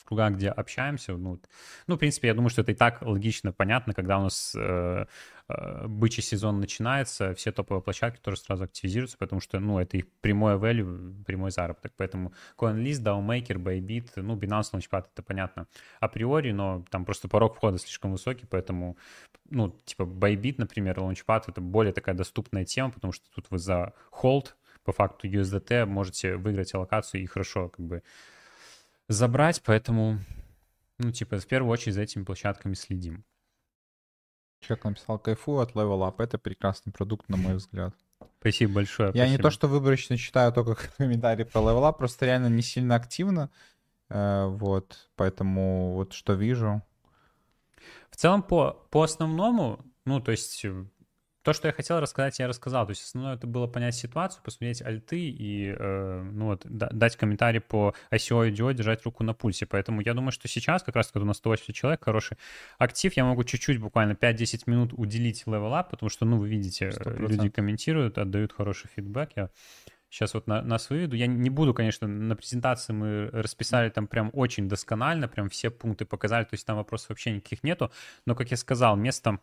в кругах, где общаемся, ну, ну, в принципе, я думаю, что это и так логично, понятно, когда у нас э, э, бычий сезон начинается, все топовые площадки тоже сразу активизируются, потому что, ну, это их прямое value, прямой заработок. Поэтому CoinList, DAOMaker, Bybit, ну, Binance Launchpad, это понятно априори, но там просто порог входа слишком высокий, поэтому, ну, типа Bybit, например, Launchpad — это более такая доступная тема, потому что тут вы за hold, по факту USDT можете выиграть аллокацию и хорошо как бы забрать, поэтому, ну, типа, в первую очередь за этими площадками следим. Человек написал, кайфую от Level Up. Это прекрасный продукт, на мой взгляд. Спасибо большое. Я спасибо. не то, что выборочно читаю только комментарии про Level Up, просто реально не сильно активно. Э, вот, поэтому вот что вижу. В целом по, по основному, ну, то есть то, что я хотел рассказать, я рассказал. То есть основное это было понять ситуацию, посмотреть альты и э, ну вот, дать комментарий по ICO и DO, держать руку на пульсе. Поэтому я думаю, что сейчас, как раз когда у нас 180 человек, хороший актив, я могу чуть-чуть, буквально 5-10 минут уделить up, потому что, ну, вы видите, 100%. Э, люди комментируют, отдают хороший фидбэк. Я сейчас вот на, нас выведу. Я не буду, конечно, на презентации мы расписали там прям очень досконально, прям все пункты показали, то есть там вопросов вообще никаких нету. Но, как я сказал, место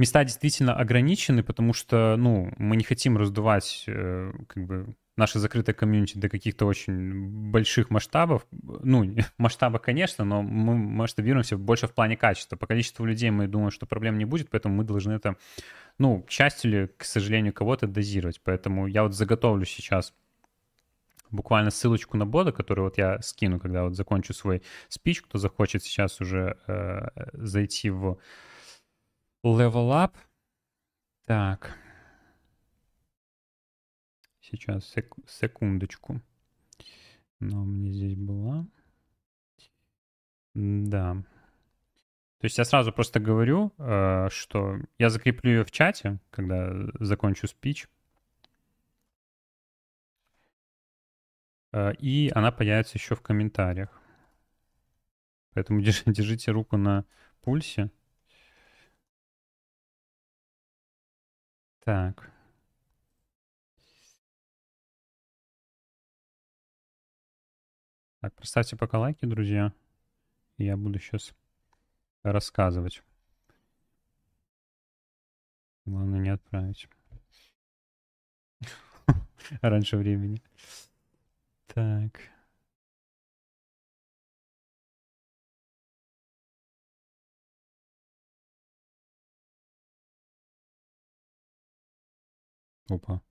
места действительно ограничены, потому что, ну, мы не хотим раздувать, э, как бы, наше закрытое комьюнити до каких-то очень больших масштабов. Ну, масштаба, конечно, но мы масштабируемся больше в плане качества. По количеству людей мы думаем, что проблем не будет, поэтому мы должны это, ну, к счастью к сожалению, кого-то дозировать. Поэтому я вот заготовлю сейчас буквально ссылочку на бода, который вот я скину, когда вот закончу свой спич, кто захочет сейчас уже э, зайти в Level up. Так. Сейчас, сек секундочку. Но меня здесь была. Да. То есть я сразу просто говорю, э, что я закреплю ее в чате, когда закончу спич. Э, и она появится еще в комментариях. Поэтому держите руку на пульсе. Так. Так, поставьте пока лайки, друзья. Я буду сейчас рассказывать. Главное не отправить. Раньше времени. Так. Опа.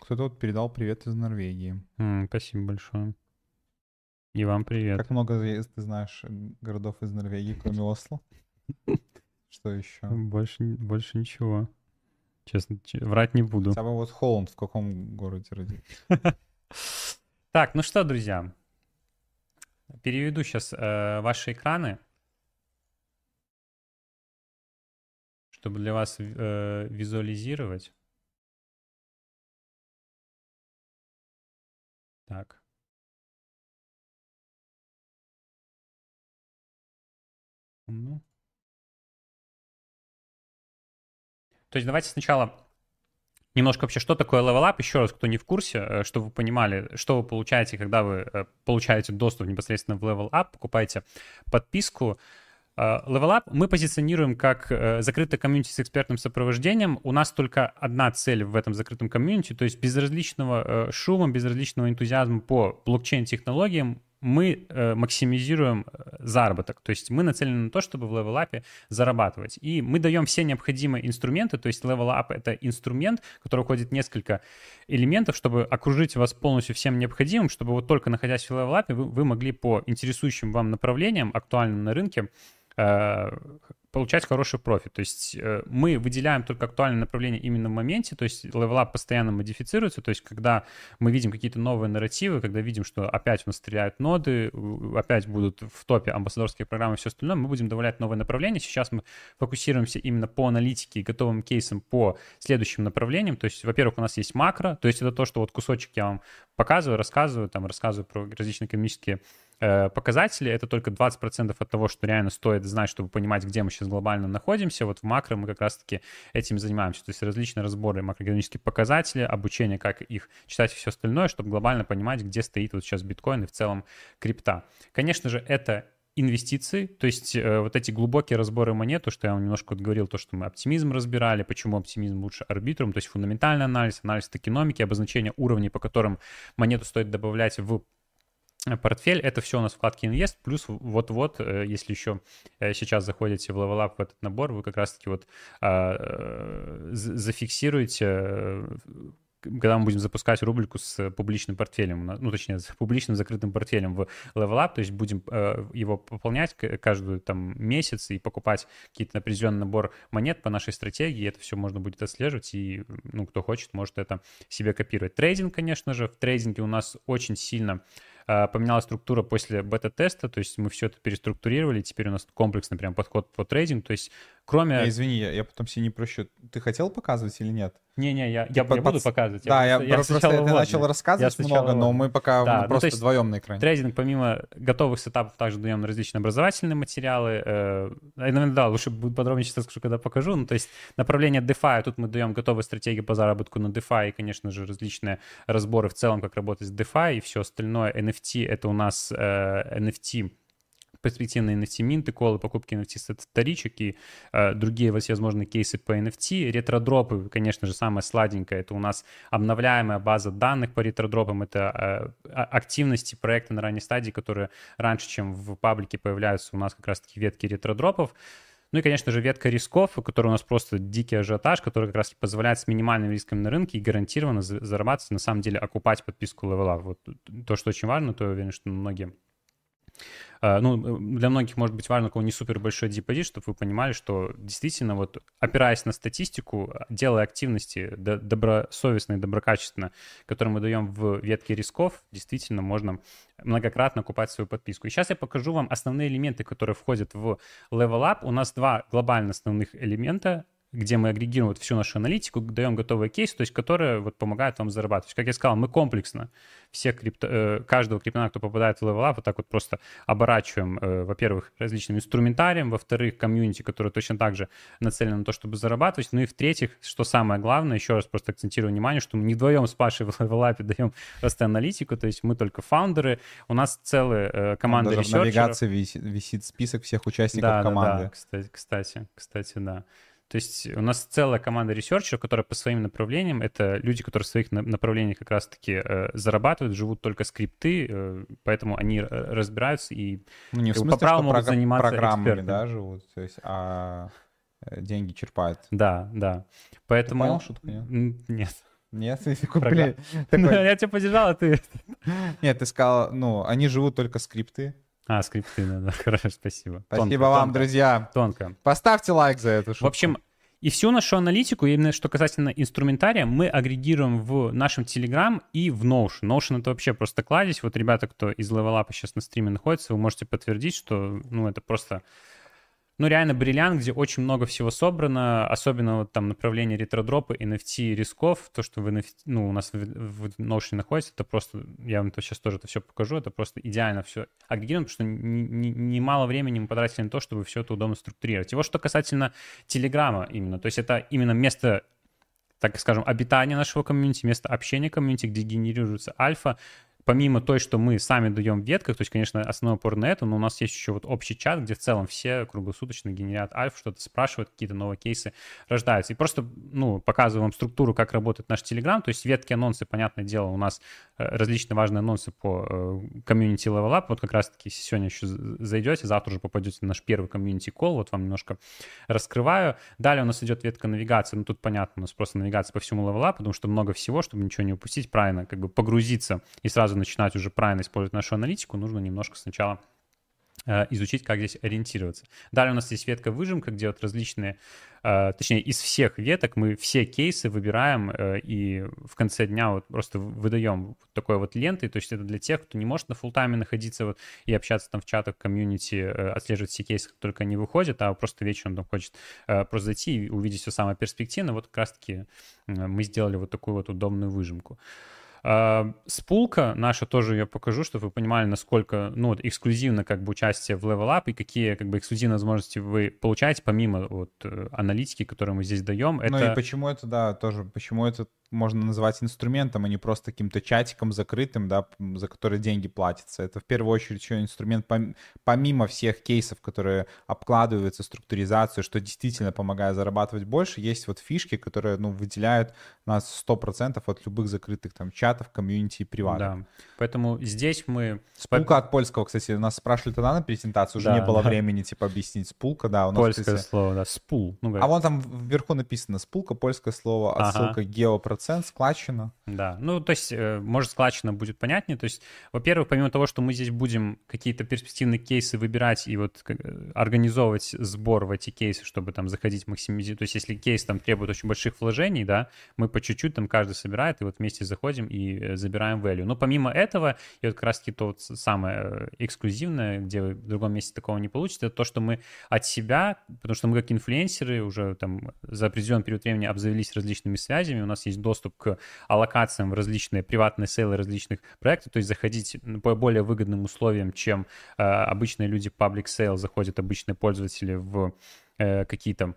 Кто-то вот передал привет из Норвегии. М, спасибо большое. И вам привет. Как много ты знаешь городов из Норвегии, кроме Осло? Что еще? Больше, больше ничего. Честно, врать не буду. Хотя бы вот Холланд в каком городе родился? Так, ну что, друзья, переведу сейчас э, ваши экраны. Чтобы для вас э, визуализировать. Так. Ну. То есть давайте сначала немножко вообще, что такое Level Up, еще раз, кто не в курсе, э, чтобы вы понимали, что вы получаете, когда вы э, получаете доступ непосредственно в Level Up, покупаете подписку, Level Up мы позиционируем как э, закрытое комьюнити с экспертным сопровождением. У нас только одна цель в этом закрытом комьюнити, то есть безразличного э, шума, безразличного энтузиазма по блокчейн-технологиям мы э, максимизируем заработок. То есть мы нацелены на то, чтобы в Up зарабатывать. И мы даем все необходимые инструменты. То есть Up — это инструмент, который входит несколько элементов, чтобы окружить вас полностью всем необходимым, чтобы вот только находясь в Up, вы, вы могли по интересующим вам направлениям, актуальным на рынке, Э, получать хороший профит. То есть э, мы выделяем только актуальное направление именно в моменте, то есть level up постоянно модифицируется, то есть когда мы видим какие-то новые нарративы, когда видим, что опять у нас стреляют ноды, опять будут в топе амбассадорские программы и все остальное, мы будем добавлять новые направления. Сейчас мы фокусируемся именно по аналитике и готовым кейсам по следующим направлениям. То есть, во-первых, у нас есть макро, то есть это то, что вот кусочек я вам показываю, рассказываю, там рассказываю про различные экономические показатели, это только 20% от того, что реально стоит знать, чтобы понимать, где мы сейчас глобально находимся. Вот в макро мы как раз-таки этим занимаемся. То есть различные разборы макроэкономических показателей, обучение, как их читать и все остальное, чтобы глобально понимать, где стоит вот сейчас биткоин и в целом крипта. Конечно же, это инвестиции, то есть э, вот эти глубокие разборы монет, то, что я вам немножко вот говорил, то, что мы оптимизм разбирали, почему оптимизм лучше арбитрум, то есть фундаментальный анализ, анализ токеномики, обозначение уровней, по которым монету стоит добавлять в портфель. Это все у нас вкладки инвест, плюс вот-вот, э, если еще э, сейчас заходите в Level Up в этот набор, вы как раз-таки вот а, э, зафиксируете когда мы будем запускать рубрику с публичным портфелем, ну, точнее, с публичным закрытым портфелем в Level Up, то есть будем э, его пополнять каждый там месяц и покупать какие-то определенный набор монет по нашей стратегии, это все можно будет отслеживать, и, ну, кто хочет, может это себе копировать. Трейдинг, конечно же, в трейдинге у нас очень сильно э, поменялась структура после бета-теста, то есть мы все это переструктурировали, теперь у нас комплексный прям подход по трейдингу, то есть кроме... Не, извини, я, я потом себе не прощу. Ты хотел показывать или нет? Не-не, я, я, я буду показывать. Да, я, я просто, просто ты начал рассказывать я много, но мы пока да, мы ну, просто есть вдвоем на экране. Трейдинг, помимо готовых сетапов, также даем различные образовательные материалы. Э, наверное, да, лучше будет подробнее сейчас скажу, когда покажу. Ну, то есть направление DeFi, тут мы даем готовые стратегии по заработку на DeFi и, конечно же, различные разборы в целом, как работать с DeFi и все остальное. NFT — это у нас э, NFT перспективные NFT минты, колы, покупки NFT вторичек и э, другие всевозможные кейсы по NFT. Ретродропы, конечно же, самое сладенькое, это у нас обновляемая база данных по ретродропам, это э, активности проекта на ранней стадии, которые раньше, чем в паблике появляются у нас как раз-таки ветки ретродропов. Ну и, конечно же, ветка рисков, у которой у нас просто дикий ажиотаж, который как раз позволяет с минимальным риском на рынке и гарантированно зарабатывать, на самом деле, окупать подписку левела. Вот то, что очень важно, то я уверен, что многие а, ну, для многих может быть важно, у кого не супер большой депозит, чтобы вы понимали, что действительно вот опираясь на статистику, делая активности добросовестно и доброкачественно, которые мы даем в ветке рисков, действительно можно многократно купать свою подписку. И сейчас я покажу вам основные элементы, которые входят в Level Up. У нас два глобально основных элемента где мы агрегируем вот всю нашу аналитику, даем готовые кейсы, то есть которые вот помогают вам зарабатывать. Как я сказал, мы комплексно всех крипто, э, каждого криптона, кто попадает в Level вот так вот просто оборачиваем, э, во-первых, различным инструментарием, во-вторых, комьюнити, который точно так же нацелен на то, чтобы зарабатывать, ну и в-третьих, что самое главное, еще раз просто акцентирую внимание, что мы не вдвоем с Пашей в Level Up'е даем просто аналитику, то есть мы только фаундеры, у нас целая э, команда Даже в навигации висит, висит список всех участников да, команды. Да, да, кстати, кстати, кстати, да. То есть у нас целая команда ресерчеров, которая по своим направлениям, это люди, которые в своих направлениях как раз-таки э, зарабатывают, живут только скрипты, э, поэтому они э, разбираются и ну, не в смысле, по праву могут заниматься программами, экспертами. да, живут, то есть, а э, деньги черпают. Да, да. Поэтому... Ты понял шутку, нет? Нет. Нет, такой, такой... Я тебя поддержал, а ты... Нет, ты сказал, ну, они живут только скрипты, а, скрипты, да, да. Хорошо, спасибо. Спасибо тонко, вам, тонко. друзья. Тонко. Поставьте лайк за эту шутку. В общем, и всю нашу аналитику, именно что касательно инструментария, мы агрегируем в нашем Telegram и в Notion. Notion — это вообще просто кладезь. Вот ребята, кто из Up сейчас на стриме находится, вы можете подтвердить, что ну, это просто ну, реально бриллиант, где очень много всего собрано, особенно вот там направление ретродропа, NFT, рисков, то, что в NFT, ну, у нас в, в Notion находится, это просто, я вам сейчас тоже это все покажу, это просто идеально все агрегировано, потому что немало не, не времени мы потратили на то, чтобы все это удобно структурировать. И вот что касательно Телеграма именно, то есть это именно место так скажем, обитания нашего комьюнити, место общения комьюнити, где генерируется альфа, помимо той, что мы сами даем в ветках, то есть, конечно, основной упор на это, но у нас есть еще вот общий чат, где в целом все круглосуточно генерят альфу, что-то спрашивают, какие-то новые кейсы рождаются. И просто, ну, показываю вам структуру, как работает наш Телеграм, то есть ветки, анонсы, понятное дело, у нас э, различные важные анонсы по э, комьюнити Level Up, вот как раз-таки сегодня еще зайдете, завтра уже попадете на наш первый комьюнити call, вот вам немножко раскрываю. Далее у нас идет ветка навигации, ну, тут понятно, у нас просто навигация по всему Level Up, потому что много всего, чтобы ничего не упустить, правильно, как бы погрузиться и сразу сразу начинать уже правильно использовать нашу аналитику, нужно немножко сначала э, изучить, как здесь ориентироваться. Далее у нас есть ветка выжимка, где вот различные, э, точнее, из всех веток мы все кейсы выбираем э, и в конце дня вот просто выдаем вот такой вот лентой, то есть это для тех, кто не может на фултайме находиться вот и общаться там в чатах, комьюнити, отслеживать все кейсы, как только они выходят, а просто вечером там хочет просто зайти и увидеть все самое перспективно, вот как раз-таки мы сделали вот такую вот удобную выжимку. А, спулка наша, тоже я покажу, чтобы вы понимали, насколько, ну, вот, эксклюзивно как бы участие в Level Up и какие как бы эксклюзивные возможности вы получаете помимо вот э, аналитики, которую мы здесь даем. Это... Ну и почему это, да, тоже, почему это можно называть инструментом, а не просто каким-то чатиком закрытым, да, за который деньги платятся. Это в первую очередь еще инструмент помимо всех кейсов, которые обкладываются структуризацию, что действительно помогает зарабатывать больше, есть вот фишки, которые, ну, выделяют нас 100% от любых закрытых там чатов, комьюнити и приватов. Да, поэтому здесь мы... Спулка от польского, кстати, нас спрашивали тогда на презентации, уже да, не было да. времени, типа, объяснить. Спулка, да, у нас... Польское кстати... слово, да, спул. Ну, а вон там вверху написано спулка, польское слово, отсылка ага. Геопроцент, складчина. Да, ну, то есть, э, может, складчина будет понятнее. То есть, во-первых, помимо того, что мы здесь будем какие-то перспективные кейсы выбирать и вот э, организовывать сбор в эти кейсы, чтобы там заходить максимизировать. То есть, если кейс там требует очень больших вложений, да, мы по чуть-чуть там каждый собирает, и вот вместе заходим и э, забираем value. Но помимо этого, и вот как раз-таки то вот самое эксклюзивное, где вы в другом месте такого не получите, это то, что мы от себя, потому что мы как инфлюенсеры уже там за определенный период времени обзавелись различными связями, у нас есть доступ к аллокациям в различные приватные сейлы различных проектов, то есть заходить по более выгодным условиям, чем э, обычные люди public sale заходят, обычные пользователи в э, какие-то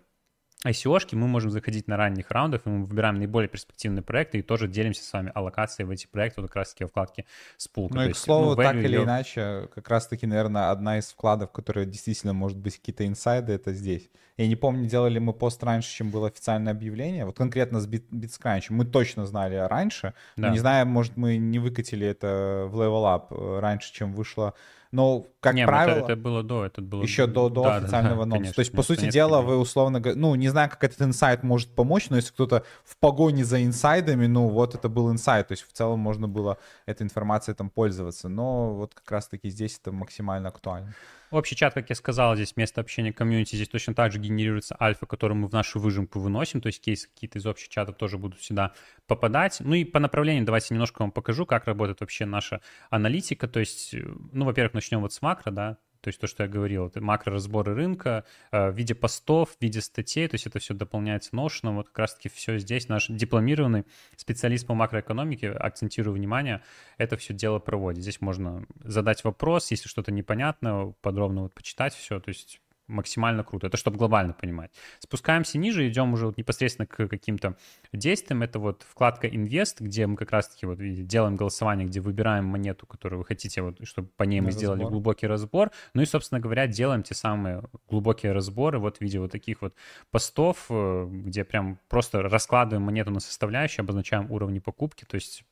ICO-шки, мы можем заходить на ранних раундах, и мы выбираем наиболее перспективные проекты и тоже делимся с вами аллокацией в эти проекты, вот как раз-таки во вкладке Spool. Ну и, к слову, ну, так или ее... иначе, как раз-таки, наверное, одна из вкладов, которые действительно может быть какие-то инсайды, это здесь. Я не помню, делали мы пост раньше, чем было официальное объявление, вот конкретно с BitScrunch. Мы точно знали раньше, да. но не знаю, может, мы не выкатили это в Level Up э, раньше, чем вышло но, как не, правило... Это, это было до, это было... Еще до, до да, официального да, анонса. Конечно, То есть, по сути дела, вы условно... Ну, не знаю, как этот инсайт может помочь, но если кто-то в погоне за инсайдами, ну, вот это был инсайт. То есть, в целом можно было этой информацией там пользоваться. Но вот как раз-таки здесь это максимально актуально. Общий чат, как я сказал, здесь место общения комьюнити, здесь точно так же генерируется альфа, которую мы в нашу выжимку выносим, то есть кейсы какие-то из общих чатов тоже будут сюда попадать. Ну и по направлению давайте немножко вам покажу, как работает вообще наша аналитика, то есть, ну, во-первых, начнем вот с макро, да, то есть то, что я говорил, это макроразборы рынка э, в виде постов, в виде статей, то есть это все дополняется ношеном. Вот как раз-таки все здесь наш дипломированный специалист по макроэкономике, акцентирую внимание, это все дело проводит. Здесь можно задать вопрос, если что-то непонятно, подробно вот почитать все, то есть максимально круто. Это чтобы глобально понимать. Спускаемся ниже, идем уже вот непосредственно к каким-то действиям. Это вот вкладка Invest, где мы как раз-таки вот делаем голосование, где выбираем монету, которую вы хотите, вот, чтобы по ней мы разбор. сделали глубокий разбор. Ну и, собственно говоря, делаем те самые глубокие разборы вот в виде вот таких вот постов, э, где прям просто раскладываем монету на составляющие, обозначаем уровни покупки, то есть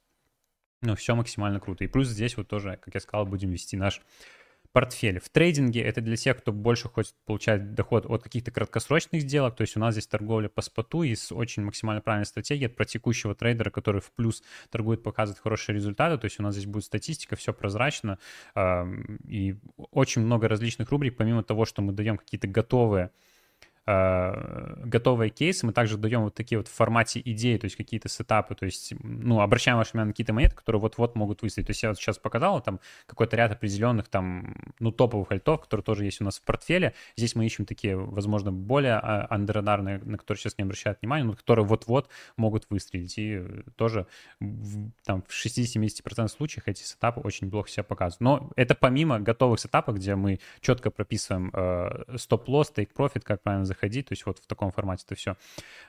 ну, все максимально круто. И плюс здесь вот тоже, как я сказал, будем вести наш портфель. В трейдинге это для тех, кто больше хочет получать доход от каких-то краткосрочных сделок. То есть у нас здесь торговля по споту и с очень максимально правильной стратегией про текущего трейдера, который в плюс торгует, показывает хорошие результаты. То есть у нас здесь будет статистика, все прозрачно. И очень много различных рубрик, помимо того, что мы даем какие-то готовые готовые кейсы, мы также даем вот такие вот в формате идеи, то есть какие-то сетапы, то есть, ну, обращаем ваше внимание на какие-то монеты, которые вот-вот могут выстрелить. То есть я вот сейчас показал там какой-то ряд определенных там, ну, топовых альтов, которые тоже есть у нас в портфеле. Здесь мы ищем такие, возможно, более а, андеррадарные, на которые сейчас не обращают внимания, но которые вот-вот могут выстрелить. И тоже в, там в 60-70% случаев эти сетапы очень плохо себя показывают. Но это помимо готовых сетапов, где мы четко прописываем э, стоп-лосс, тейк-профит, как правильно заходить, то есть вот в таком формате это все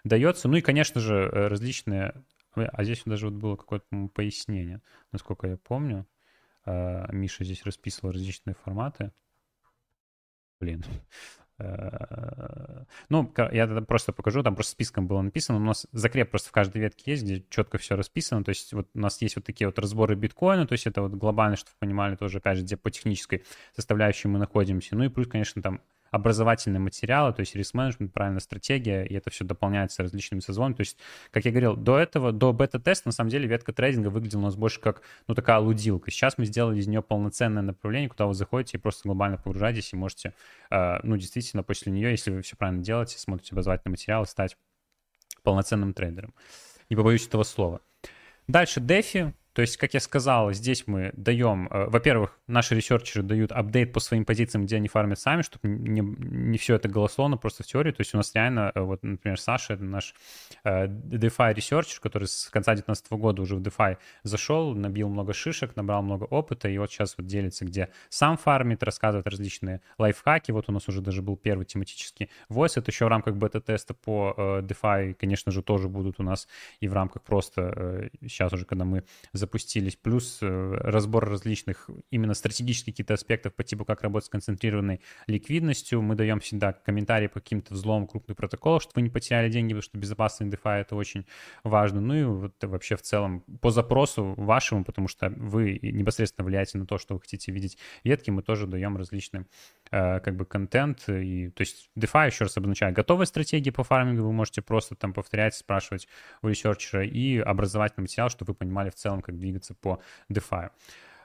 дается. Ну и, конечно же, э, различные... А здесь даже вот было какое-то пояснение, насколько я помню. А, Миша здесь расписывал различные форматы. Блин. Э, ну, я тогда просто покажу, там просто списком было написано. У нас закреп просто в каждой ветке есть, где четко все расписано. То есть вот у нас есть вот такие вот разборы биткоина, то есть это вот глобально, чтобы понимали тоже, опять же, где по технической составляющей мы находимся. Ну и плюс, конечно, там образовательные материалы, то есть риск-менеджмент, правильная стратегия, и это все дополняется различными созвонами. То есть, как я говорил, до этого, до бета-теста, на самом деле, ветка трейдинга выглядела у нас больше как, ну, такая лудилка. Сейчас мы сделали из нее полноценное направление, куда вы заходите и просто глобально погружаетесь и можете, э, ну, действительно, после нее, если вы все правильно делаете, смотрите образовательные материалы, стать полноценным трейдером. Не побоюсь этого слова. Дальше DeFi То есть, как я сказал, здесь мы даем, э, во-первых, наши ресерчеры дают апдейт по своим позициям, где они фармят сами, чтобы не, не все это голословно, просто в теории. То есть у нас реально, э, вот, например, Саша, это наш э, DeFi ресерчер, который с конца 2019 года уже в DeFi зашел, набил много шишек, набрал много опыта, и вот сейчас вот делится, где сам фармит, рассказывает различные лайфхаки. Вот у нас уже даже был первый тематический voice, это еще в рамках бета-теста по DeFi, конечно же, тоже будут у нас и в рамках просто сейчас уже, когда мы запустились, плюс э, разбор различных именно стратегических каких-то аспектов по типу, как работать с концентрированной ликвидностью. Мы даем всегда комментарии по каким-то взломам крупных протоколов, чтобы вы не потеряли деньги, потому что безопасный DeFi — это очень важно. Ну и вот вообще в целом по запросу вашему, потому что вы непосредственно влияете на то, что вы хотите видеть ветки, мы тоже даем различные как бы контент. И, то есть DeFi, еще раз обозначаю, готовые стратегии по фармингу, вы можете просто там повторять, спрашивать у ресерчера и образовательный материал, чтобы вы понимали в целом, как двигаться по DeFi.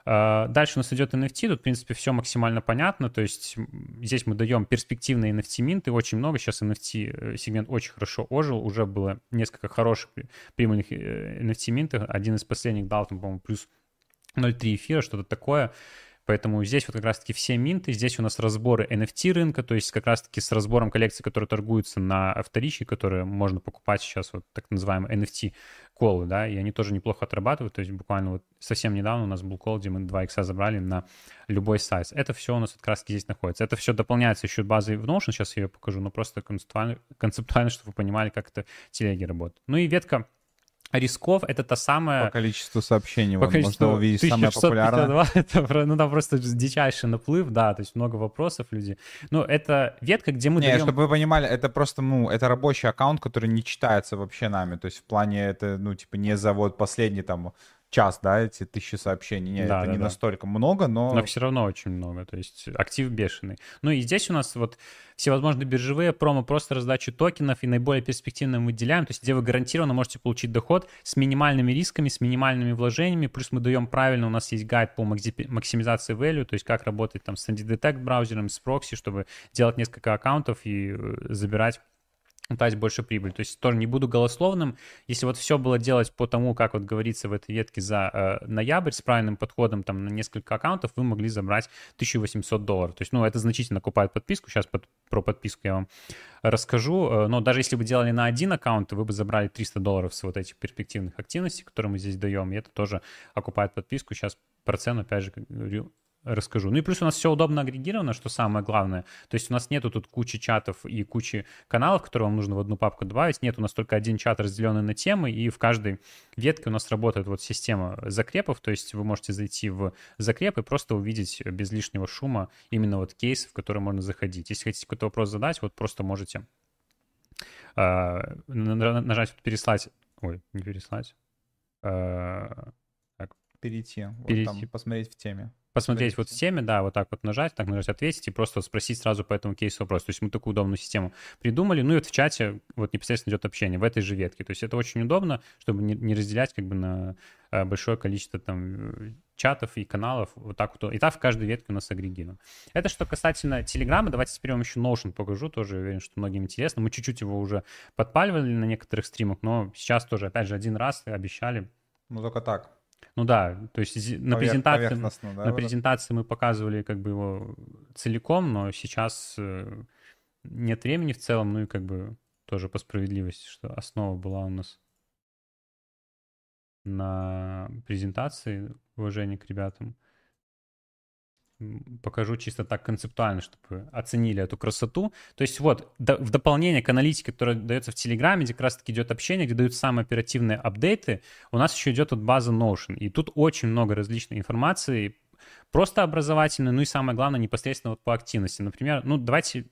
А, дальше у нас идет NFT, тут, в принципе, все максимально понятно, то есть здесь мы даем перспективные NFT-минты, очень много, сейчас NFT-сегмент э, очень хорошо ожил, уже было несколько хороших прибыльных NFT-минтов, один из последних дал, там, по-моему, плюс 0,3 эфира, что-то такое, Поэтому здесь вот как раз-таки все минты, здесь у нас разборы NFT рынка, то есть как раз-таки с разбором коллекций, которые торгуются на вторичке, которые можно покупать сейчас, вот так называемые NFT колы, да, и они тоже неплохо отрабатывают, то есть буквально вот совсем недавно у нас был кол, где мы 2 икса забрали на любой сайз. Это все у нас как раз здесь находится. Это все дополняется еще базой в Notion, сейчас я ее покажу, но просто концептуально, концептуально чтобы вы понимали, как это телеги работают. Ну и ветка Рисков — это та самая... По количеству сообщений По количеству можно увидеть самое популярное. Это, ну, там просто дичайший наплыв, да, то есть много вопросов люди. Ну, это ветка, где мы Не, даем... чтобы вы понимали, это просто, ну, это рабочий аккаунт, который не читается вообще нами, то есть в плане это, ну, типа не за вот последний там час, да, эти тысячи сообщений. Нет, да, это да, не да. настолько много, но... Но все равно очень много, то есть актив бешеный. Ну и здесь у нас вот всевозможные биржевые промо, просто раздачу токенов и наиболее перспективно мы выделяем, то есть где вы гарантированно можете получить доход с минимальными рисками, с минимальными вложениями, плюс мы даем правильно, у нас есть гайд по максимизации value, то есть как работать там с Anti-Detect браузером, с прокси, чтобы делать несколько аккаунтов и э, забирать дать больше прибыль. То есть тоже не буду голословным. Если вот все было делать по тому, как вот говорится в этой ветке за э, ноябрь с правильным подходом там на несколько аккаунтов, вы могли забрать 1800 долларов. То есть, ну, это значительно окупает подписку. Сейчас под, про подписку я вам расскажу. Э, но даже если вы делали на один аккаунт, вы бы забрали 300 долларов с вот этих перспективных активностей, которые мы здесь даем. И это тоже окупает подписку. Сейчас про цену, опять же, расскажу. Ну и плюс у нас все удобно агрегировано, что самое главное. То есть у нас нету тут кучи чатов и кучи каналов, которые вам нужно в одну папку добавить. Нет, у нас только один чат, разделенный на темы, и в каждой ветке у нас работает вот система закрепов, то есть вы можете зайти в закреп и просто увидеть без лишнего шума именно вот кейсы, в которые можно заходить. Если хотите какой-то вопрос задать, вот просто можете э, нажать переслать, ой, не переслать, э, так. перейти, вот перейти. там посмотреть в теме посмотреть вот в теме, да, вот так вот нажать, так нажать ответить и просто спросить сразу по этому кейсу вопрос. То есть мы такую удобную систему придумали. Ну и вот в чате вот непосредственно идет общение в этой же ветке. То есть это очень удобно, чтобы не, не разделять как бы на э, большое количество там чатов и каналов, вот так вот. И так в каждой ветке у нас агрегирован. Это что касательно Телеграма. Давайте теперь вам еще Notion покажу, тоже уверен, что многим интересно. Мы чуть-чуть его уже подпаливали на некоторых стримах, но сейчас тоже, опять же, один раз обещали. Ну, только так. Ну да, то есть на презентации, да, на презентации мы показывали как бы его целиком, но сейчас э, нет времени в целом, ну и как бы тоже по справедливости, что основа была у нас на презентации, уважение к ребятам покажу чисто так концептуально, чтобы оценили эту красоту. То есть вот в дополнение к аналитике, которая дается в Телеграме, где как раз-таки идет общение, где дают самые оперативные апдейты, у нас еще идет вот база Notion. И тут очень много различной информации, просто образовательной, ну и самое главное, непосредственно вот по активности. Например, ну давайте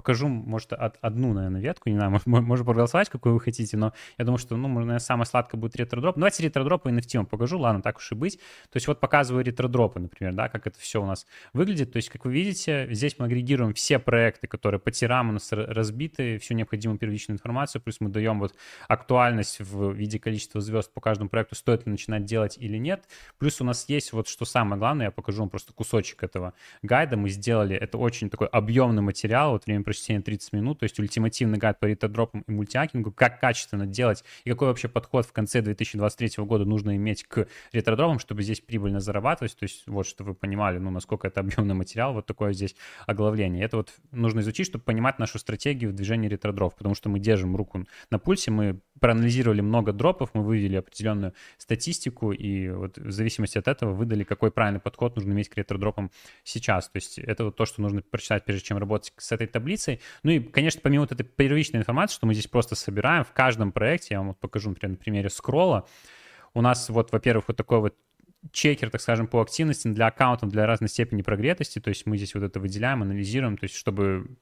покажу, может, от, одну, наверное, ветку, не знаю, может, можно проголосовать, какую вы хотите, но я думаю, что, ну, наверное, самое сладкое будет ретродроп. Ну, давайте ретродропы и NFT вам покажу, ладно, так уж и быть. То есть вот показываю ретродропы, например, да, как это все у нас выглядит. То есть, как вы видите, здесь мы агрегируем все проекты, которые по тирам у нас разбиты, всю необходимую первичную информацию, плюс мы даем вот актуальность в виде количества звезд по каждому проекту, стоит ли начинать делать или нет. Плюс у нас есть вот, что самое главное, я покажу вам просто кусочек этого гайда, мы сделали, это очень такой объемный материал, вот время прочтения 30 минут, то есть ультимативный гайд по ретодропам и мультиакингу, как качественно делать и какой вообще подход в конце 2023 года нужно иметь к ретродропам, чтобы здесь прибыльно зарабатывать, то есть вот, чтобы вы понимали, ну, насколько это объемный материал, вот такое здесь оглавление. Это вот нужно изучить, чтобы понимать нашу стратегию в движении ретродропов, потому что мы держим руку на пульсе, мы проанализировали много дропов, мы вывели определенную статистику, и вот в зависимости от этого выдали, какой правильный подход нужно иметь к ретродропам сейчас. То есть это вот то, что нужно прочитать, прежде чем работать с этой таблицей. Ну и, конечно, помимо вот этой первичной информации, что мы здесь просто собираем в каждом проекте, я вам вот покажу, например, на примере скролла, у нас вот, во-первых, вот такой вот чекер, так скажем, по активности для аккаунтов для разной степени прогретости, то есть мы здесь вот это выделяем, анализируем, то есть чтобы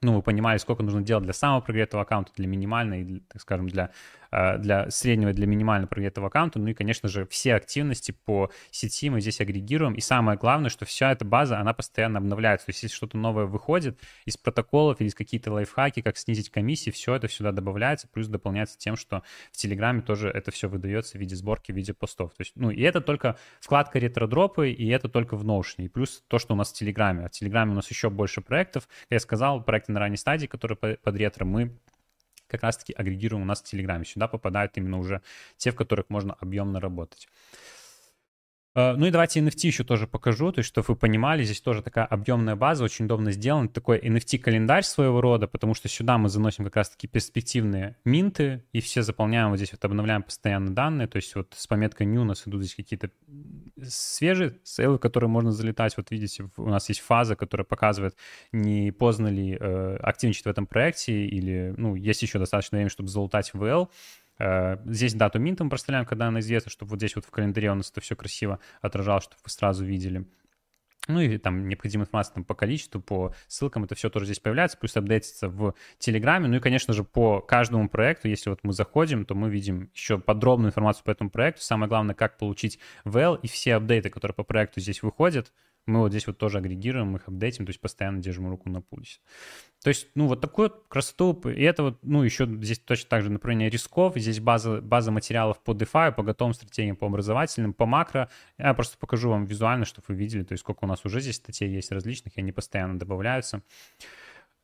ну, вы понимали, сколько нужно делать для самого прогретого аккаунта, для минимальной, так скажем, для для среднего, для минимально прогретого аккаунта. Ну и, конечно же, все активности по сети мы здесь агрегируем. И самое главное, что вся эта база, она постоянно обновляется. То есть если что-то новое выходит из протоколов или из какие-то лайфхаки, как снизить комиссии, все это сюда добавляется, плюс дополняется тем, что в Телеграме тоже это все выдается в виде сборки, в виде постов. То есть, ну и это только вкладка ретро-дропы, и это только в Notion. И плюс то, что у нас в Телеграме. А в Телеграме у нас еще больше проектов. Я сказал, проекты на ранней стадии, которые под ретро, мы как раз-таки агрегируем у нас в Телеграме. Сюда попадают именно уже те, в которых можно объемно работать. Э, ну и давайте NFT еще тоже покажу, то есть, чтобы вы понимали, здесь тоже такая объемная база, очень удобно сделан, такой NFT-календарь своего рода, потому что сюда мы заносим как раз-таки перспективные минты, и все заполняем, вот здесь вот обновляем постоянно данные, то есть вот с пометкой new у нас идут здесь какие-то свежие сейлы, в которые можно залетать, вот видите, у нас есть фаза, которая показывает, не поздно ли э, активничать в этом проекте, или, ну, есть еще достаточно времени, чтобы залутать в VL, здесь дату минта мы проставляем, когда она известна, чтобы вот здесь вот в календаре у нас это все красиво отражалось, чтобы вы сразу видели. Ну и там необходимая информация там, по количеству, по ссылкам, это все тоже здесь появляется, плюс апдейтится в Телеграме. Ну и, конечно же, по каждому проекту, если вот мы заходим, то мы видим еще подробную информацию по этому проекту. Самое главное, как получить WL и все апдейты, которые по проекту здесь выходят, мы вот здесь вот тоже агрегируем, их апдейтим, то есть постоянно держим руку на пульсе. То есть, ну, вот такую вот красоту, и это вот, ну, еще здесь точно так же направление рисков, здесь база, база материалов по DeFi, по готовым стратегиям, по образовательным, по макро. Я просто покажу вам визуально, чтобы вы видели, то есть сколько у нас уже здесь статей есть различных, и они постоянно добавляются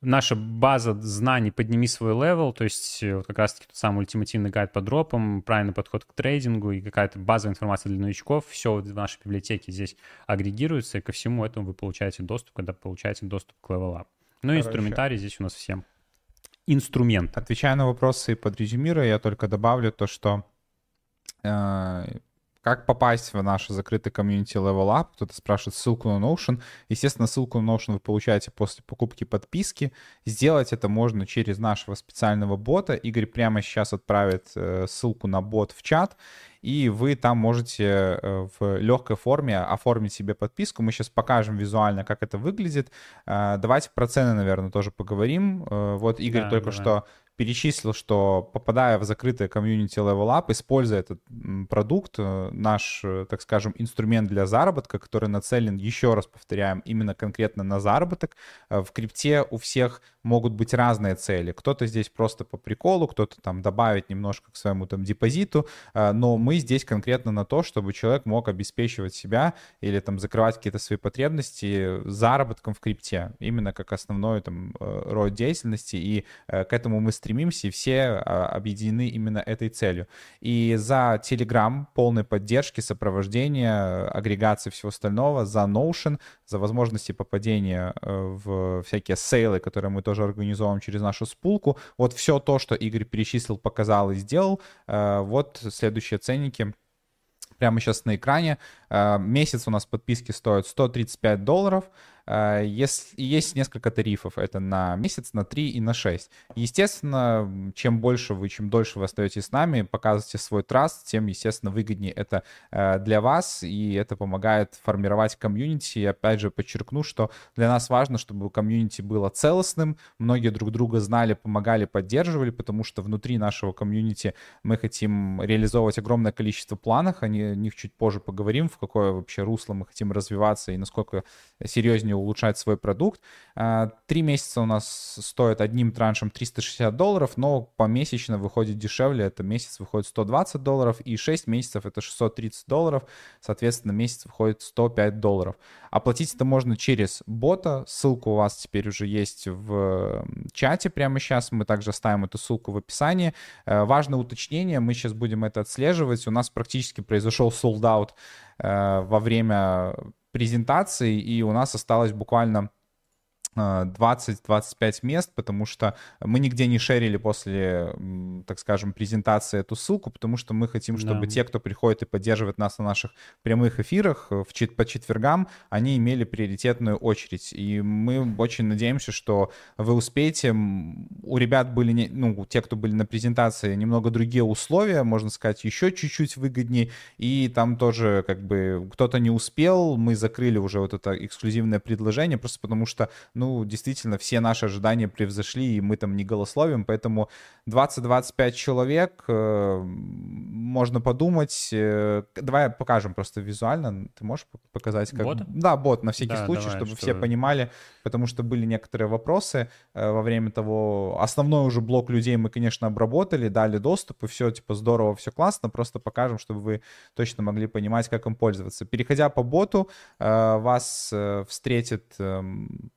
наша база знаний «Подними свой level», то есть э, вот как раз-таки тот самый ультимативный гайд по дропам, правильный подход к трейдингу и какая-то базовая информация для новичков, все вот в нашей библиотеке здесь агрегируется, и ко всему этому вы получаете доступ, когда получаете доступ к Level Up. Ну и инструментарий здесь у нас всем инструмент. Отвечая на вопросы под резюмируя, я только добавлю то, что э, как попасть в наш закрытый комьюнити Level Up? Кто-то спрашивает ссылку на Notion. Естественно, ссылку на Notion вы получаете после покупки подписки. Сделать это можно через нашего специального бота. Игорь прямо сейчас отправит э, ссылку на бот в чат и вы там можете э, в легкой форме оформить себе подписку. Мы сейчас покажем визуально, как это выглядит. Э, давайте про цены, наверное, тоже поговорим. Вот Игорь да, только давай. что перечислил, что попадая в закрытое комьюнити Level Up, используя этот продукт, э, наш, э, так скажем, инструмент для заработка, который нацелен, еще раз повторяем, именно конкретно на заработок, э, в крипте у всех могут быть разные цели. Кто-то здесь просто по приколу, кто-то там добавить немножко к своему там депозиту, но мы здесь конкретно на то, чтобы человек мог обеспечивать себя или там закрывать какие-то свои потребности заработком в крипте, именно как основной там род деятельности, и к этому мы стремимся, и все а, объединены именно этой целью. И за Telegram полной поддержки, сопровождения, агрегации всего остального, за Notion, за возможности попадения э, в всякие сейлы, которые мы тоже организовываем через нашу спулку. Вот все то, что Игорь перечислил, показал и сделал. Э, вот следующие ценники прямо сейчас на экране. Э, месяц у нас подписки стоит 135 долларов. А, есть, есть несколько тарифов. Это на месяц, на 3 и на 6. Естественно, чем больше вы, чем дольше вы остаетесь с нами, показываете свой траст, тем, естественно, выгоднее это а, для вас, и это помогает формировать комьюнити. И опять же подчеркну, что для нас важно, чтобы комьюнити было целостным, многие друг друга знали, помогали, поддерживали, потому что внутри нашего комьюнити мы хотим реализовывать огромное количество планов, о них чуть позже поговорим, в какое вообще русло мы хотим развиваться и насколько серьезнее желание улучшать свой продукт. Э, три месяца у нас стоит одним траншем 360 долларов, но помесячно выходит дешевле, это месяц выходит 120 долларов, и 6 месяцев это 630 долларов, соответственно, месяц выходит 105 долларов. Оплатить это можно через бота, ссылка у вас теперь уже есть в чате прямо сейчас, мы также оставим эту ссылку в описании. Э, важное уточнение, мы сейчас будем это отслеживать, у нас практически произошел sold out э, во время презентации, и у нас осталось буквально 20-25 мест, потому что мы нигде не шерили после, так скажем, презентации эту ссылку, потому что мы хотим, чтобы да. те, кто приходит и поддерживает нас на наших прямых эфирах в, по четвергам, они имели приоритетную очередь. И мы очень надеемся, что вы успеете. У ребят были, не, ну, те, кто были на презентации, немного другие условия, можно сказать, еще чуть-чуть выгоднее. И там тоже как бы кто-то не успел, мы закрыли уже вот это эксклюзивное предложение, просто потому что, ну, ну, действительно, все наши ожидания превзошли, и мы там не голословим, поэтому 20-25 человек, э, можно подумать. Э, давай покажем просто визуально. Ты можешь показать? Как... Бот? Да, бот, на всякий да, случай, давай, чтобы что... все понимали, потому что были некоторые вопросы э, во время того. Основной уже блок людей мы, конечно, обработали, дали доступ, и все, типа, здорово, все классно, просто покажем, чтобы вы точно могли понимать, как им пользоваться. Переходя по боту, вас встретит эм,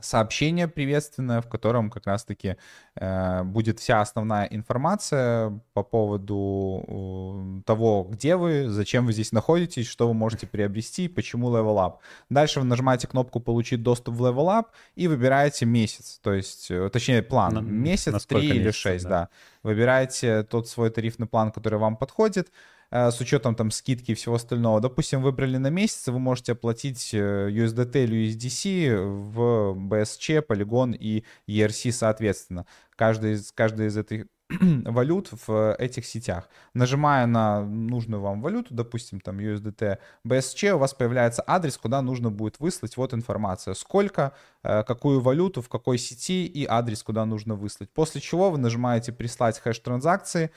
сообщение приветственное, в котором как раз-таки э, будет вся основная информация по поводу э, того, где вы, зачем вы здесь находитесь, что вы можете приобрести, почему Level Up. Дальше вы нажимаете кнопку «Получить доступ в Level Up» и выбираете месяц, то есть, э, точнее, план. На, месяц, три или шесть, да. да. Выбираете тот свой тарифный план, который вам подходит. Э, с учетом там скидки и всего остального. Допустим, выбрали на месяц, вы можете оплатить э, USDT или USDC в BSC, Polygon и ERC соответственно. Каждый из, каждый из этих валют в этих сетях. Нажимая на нужную вам валюту, допустим, там USDT, BSC, у вас появляется адрес, куда нужно будет выслать. Вот информация, сколько, э, какую валюту, в какой сети и адрес, куда нужно выслать. После чего вы нажимаете «Прислать хэш транзакции»,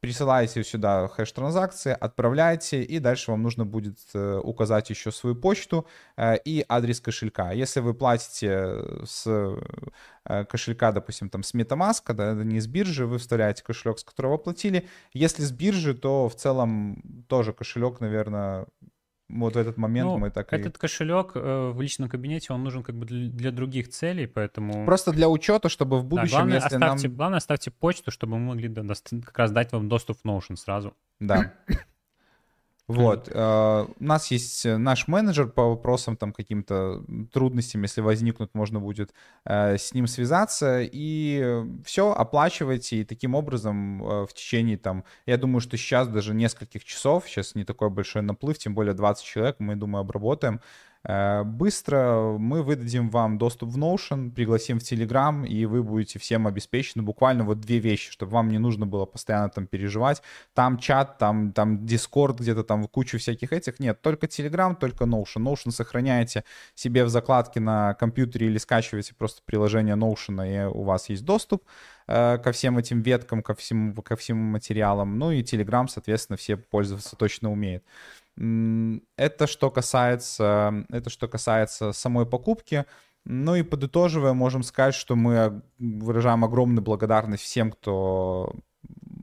присылаете сюда хэш транзакции, отправляете, и дальше вам нужно будет э, указать еще свою почту э, и адрес кошелька. Если вы платите с э, кошелька, допустим, там с MetaMask, да, не с биржи, вы вставляете кошелек, с которого оплатили. Если с биржи, то в целом тоже кошелек, наверное, вот в этот момент ну, мы так этот и... кошелек э, в личном кабинете, он нужен как бы для, для других целей, поэтому... Просто для учета, чтобы в будущем, да, главное, если оставьте, нам... Главное, оставьте почту, чтобы мы могли да, как раз дать вам доступ в Notion сразу. Да. Вот. Э, у нас есть э, наш менеджер по вопросам там каким-то трудностям, если возникнут, можно будет э, с ним связаться. И все, оплачивайте. И таким образом в течение там, я думаю, что сейчас даже нескольких часов, сейчас не такой большой наплыв, тем более 20 человек, мы, думаю, обработаем. Э, быстро мы выдадим вам доступ в Notion, пригласим в Telegram, и вы будете всем обеспечены. Буквально вот две вещи, чтобы вам не нужно было постоянно там переживать. Там чат, там, там Discord, где-то там кучу всяких этих. Нет, только Telegram, только Notion. Notion сохраняете себе в закладке на компьютере или скачиваете просто приложение Notion, и у вас есть доступ э, ко всем этим веткам, ко всему, ко всем материалам. Ну и Telegram, соответственно, все пользоваться точно умеют. Это что касается, это что касается самой покупки. Ну и подытоживая, можем сказать, что мы выражаем огромную благодарность всем, кто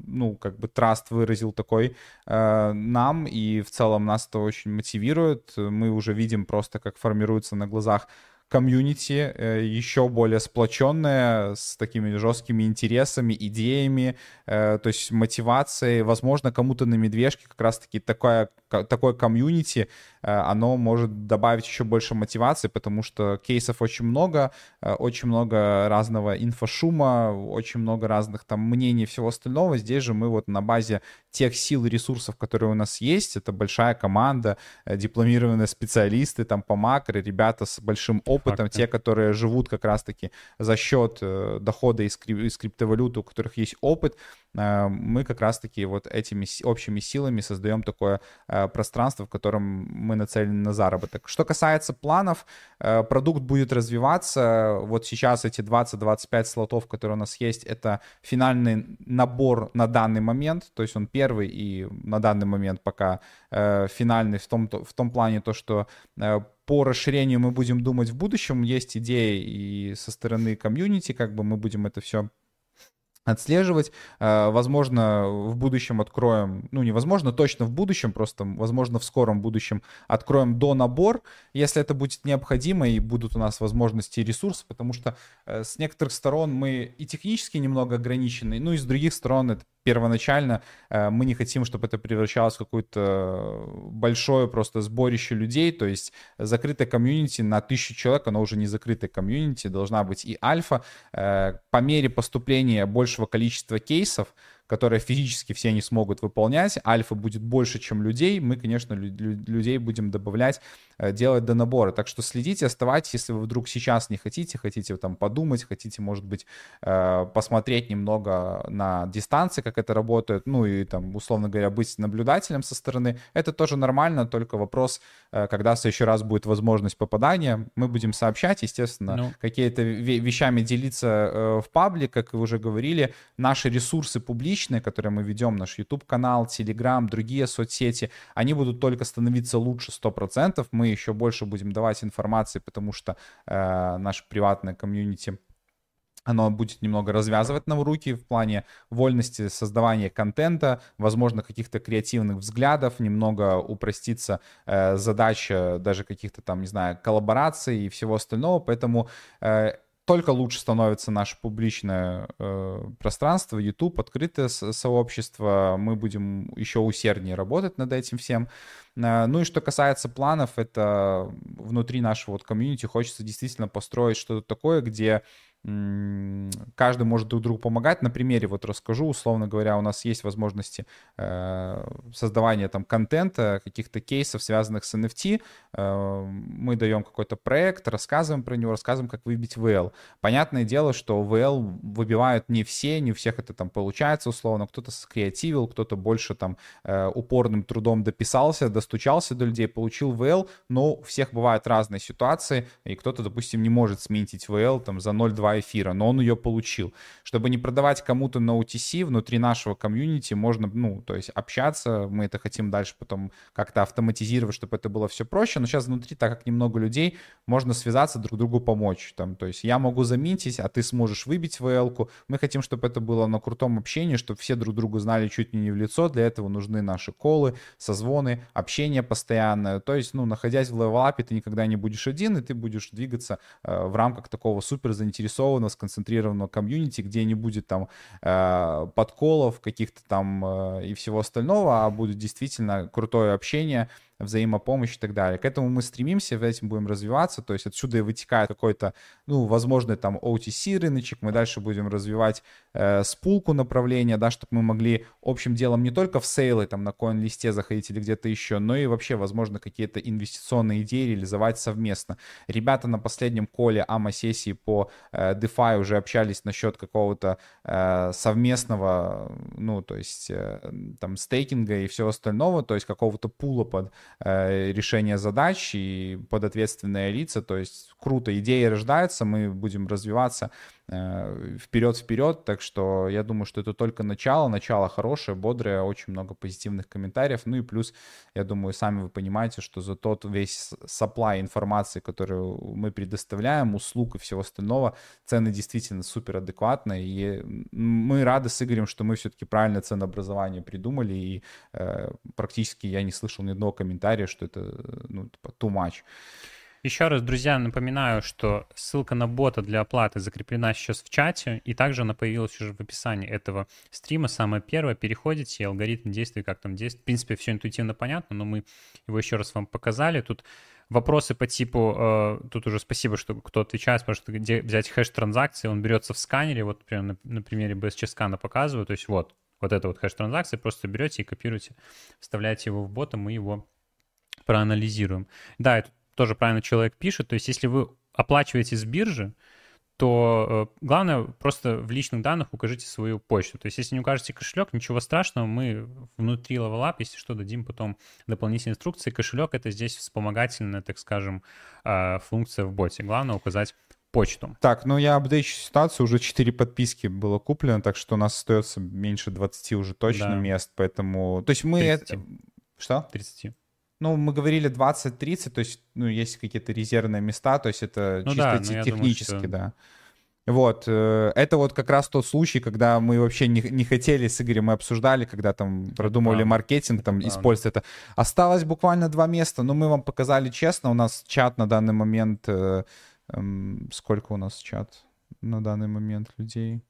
ну, как бы траст выразил такой э, нам, и в целом нас это очень мотивирует. Мы уже видим просто, как формируется на глазах комьюнити э, еще более сплоченное, с такими жесткими интересами, идеями, э, то есть мотивацией. Возможно, кому-то на медвежке как раз-таки такое, такое комьюнити, э, оно может добавить еще больше мотивации, потому что кейсов очень много, очень много разного инфошума, очень много разных там мнений и всего остального. Здесь же мы вот на базе тех сил и ресурсов, которые у нас есть, это большая команда, дипломированные специалисты там по макро, ребята с большим опытом, Факты. те, которые живут как раз-таки за счет э, дохода из, крип- из криптовалюты, у которых есть опыт, э, мы как раз-таки вот этими общими силами создаем такое э, пространство, в котором мы нацелены на заработок. Что касается планов, э, продукт будет развиваться. Вот сейчас эти 20-25 слотов, которые у нас есть, это финальный набор на данный момент, то есть он первый и на данный момент пока э, финальный в том, в том плане то, что э, по расширению мы будем думать в будущем. Есть идеи и со стороны комьюнити, как бы мы будем это все отслеживать. Э, возможно, в будущем откроем, ну, невозможно, точно в будущем, просто, возможно, в скором будущем откроем до набор, если это будет необходимо и будут у нас возможности и ресурсы, потому что э, с некоторых сторон мы и технически немного ограничены, ну и с других сторон это первоначально э, мы не хотим, чтобы это превращалось в какое-то большое просто сборище людей, то есть закрытая комьюнити на тысячу человек, оно уже не закрытая комьюнити, должна быть и альфа. Э, по мере поступления большего количества кейсов, которые физически все не смогут выполнять. Альфа будет больше, чем людей. Мы, конечно, людей будем добавлять, э, делать до набора. Так что следите, оставайтесь, если вы вдруг сейчас не хотите, хотите там подумать, хотите, может быть, э, посмотреть немного на дистанции, как это работает, ну и там, условно говоря, быть наблюдателем со стороны. Это тоже нормально, только вопрос, э, когда в следующий раз будет возможность попадания. Мы будем сообщать, естественно, ну. какие-то вещами делиться в паблик, как вы уже говорили. Наши ресурсы публичные, личные, которые мы ведем, наш YouTube-канал, Telegram, другие соцсети, они будут только становиться лучше 100%. Мы еще больше будем давать информации, потому что э, наше приватное комьюнити оно будет немного развязывать нам руки в плане вольности создавания контента, возможно, каких-то креативных взглядов, немного упростится э, задача даже каких-то там, не знаю, коллабораций и всего остального, поэтому э, только лучше становится наше публичное э, пространство, YouTube, открытое сообщество. Мы будем еще усерднее работать над этим всем. Э, ну и что касается планов, это внутри нашего вот комьюнити хочется действительно построить что-то такое, где каждый может друг другу помогать. На примере вот расскажу, условно говоря, у нас есть возможности э, создавания там контента, каких-то кейсов, связанных с NFT. Э, мы даем какой-то проект, рассказываем про него, рассказываем, как выбить VL. Понятное дело, что VL выбивают не все, не у всех это там получается условно. Кто-то скреативил, кто-то больше там э, упорным трудом дописался, достучался до людей, получил WL, но у всех бывают разные ситуации, и кто-то, допустим, не может сминтить WL там за 0,2 эфира, но он ее получил. Чтобы не продавать кому-то на OTC, внутри нашего комьюнити можно, ну, то есть общаться, мы это хотим дальше потом как-то автоматизировать, чтобы это было все проще, но сейчас внутри, так как немного людей, можно связаться, друг другу помочь, там, то есть я могу заметить, а ты сможешь выбить WL-ку, мы хотим, чтобы это было на крутом общении, чтобы все друг друга знали чуть ли не в лицо, для этого нужны наши колы, созвоны, общение постоянное, то есть, ну, находясь в Level Up'е, ты никогда не будешь один, и ты будешь двигаться э, в рамках такого супер заинтересованного заинтересованного, сконцентрированного комьюнити, где не будет там э, подколов каких-то там э, и всего остального, а будет действительно крутое общение, взаимопомощь и так далее. К этому мы стремимся, в этим будем развиваться, то есть отсюда и вытекает какой-то, ну, возможно, там OTC рыночек, мы дальше будем развивать э, спулку направления, да, чтобы мы могли общим делом не только в сейлы там на коин-листе заходить или где-то еще, но и вообще, возможно, какие-то инвестиционные идеи реализовать совместно. Ребята на последнем коле АМА-сессии по э, DeFi уже общались насчет какого-то э, совместного, ну, то есть э, там стейкинга и всего остального, то есть какого-то пула под Э, решения задач и подответственные лица. То есть круто, идеи рождаются, мы будем развиваться вперед-вперед, э, так что я думаю, что это только начало, начало хорошее, бодрое, очень много позитивных комментариев, ну и плюс, я думаю, сами вы понимаете, что за тот весь supply информации, которую мы предоставляем, услуг и всего остального, цены действительно супер адекватные, и мы рады с Игорем, что мы все-таки правильное ценообразование придумали, и э, практически я не слышал ни одного комментария, что это, ну, типа, too much. Еще раз, друзья, напоминаю, что ссылка на бота для оплаты закреплена сейчас в чате, и также она появилась уже в описании этого стрима. Самое первое, переходите, алгоритм действия, как там действует. В принципе, все интуитивно понятно, но мы его еще раз вам показали. Тут вопросы по типу, э, тут уже спасибо, что кто отвечает, потому что где взять хэш транзакции, он берется в сканере, вот прямо на, на примере BSC скана показываю, то есть вот, вот это вот хэш транзакции, просто берете и копируете, вставляете его в бота, мы его проанализируем. Да, и тут тоже правильно человек пишет, то есть если вы оплачиваете с биржи, то э, главное просто в личных данных укажите свою почту. То есть если не укажете кошелек, ничего страшного, мы внутри Level Up, если что, дадим потом дополнительные инструкции. Кошелек — это здесь вспомогательная, так скажем, э, функция в боте. Главное указать почту. Так, ну я апдейчу ситуацию, уже 4 подписки было куплено, так что у нас остается меньше 20 уже точно да. мест, поэтому... То есть мы... 30. Это... Что? 30. Ну, мы говорили 20-30, то есть, ну, есть какие-то резервные места, то есть это ну, чисто да, технически, думаю, что... да. Вот, э, это вот как раз тот случай, когда мы вообще не, не хотели с Игорем, мы обсуждали, когда там продумывали да, маркетинг, там да, использовать это. Осталось буквально два места, но мы вам показали честно, у нас чат на данный момент, э, э, сколько у нас чат на данный момент людей?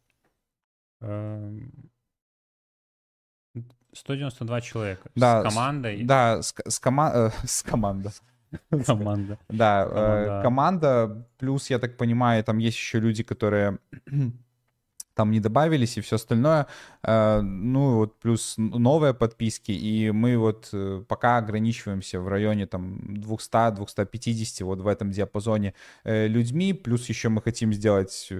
192 человека. Да, с командой. С, да, с, с, кома э, с командой. Команда. Да, команда. Э, команда. Плюс, я так понимаю, там есть еще люди, которые там не добавились и все остальное. Э, ну, вот плюс новые подписки, и мы вот э, пока ограничиваемся в районе там 200-250 вот в этом диапазоне э, людьми, плюс еще мы хотим сделать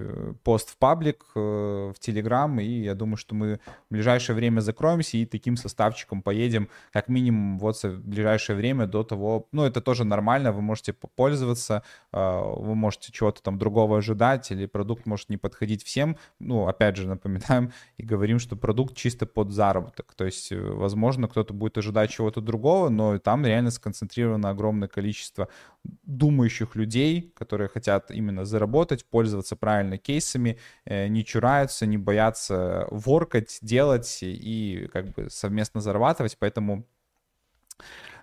пост в паблик, в Телеграм, и я думаю, что мы в ближайшее время закроемся и таким составчиком поедем как минимум вот в ближайшее время до того, ну, это тоже нормально, вы можете пользоваться, вы можете чего-то там другого ожидать, или продукт может не подходить всем, ну, опять же, напоминаем и говорим, что продукт чисто под заработок. То есть, э, возможно, кто-то будет ожидать чего-то другого, но там реально сконцентрировано огромное количество думающих людей, которые хотят именно заработать, пользоваться правильно кейсами, э, не чураются, не боятся воркать, делать и как бы совместно зарабатывать. Поэтому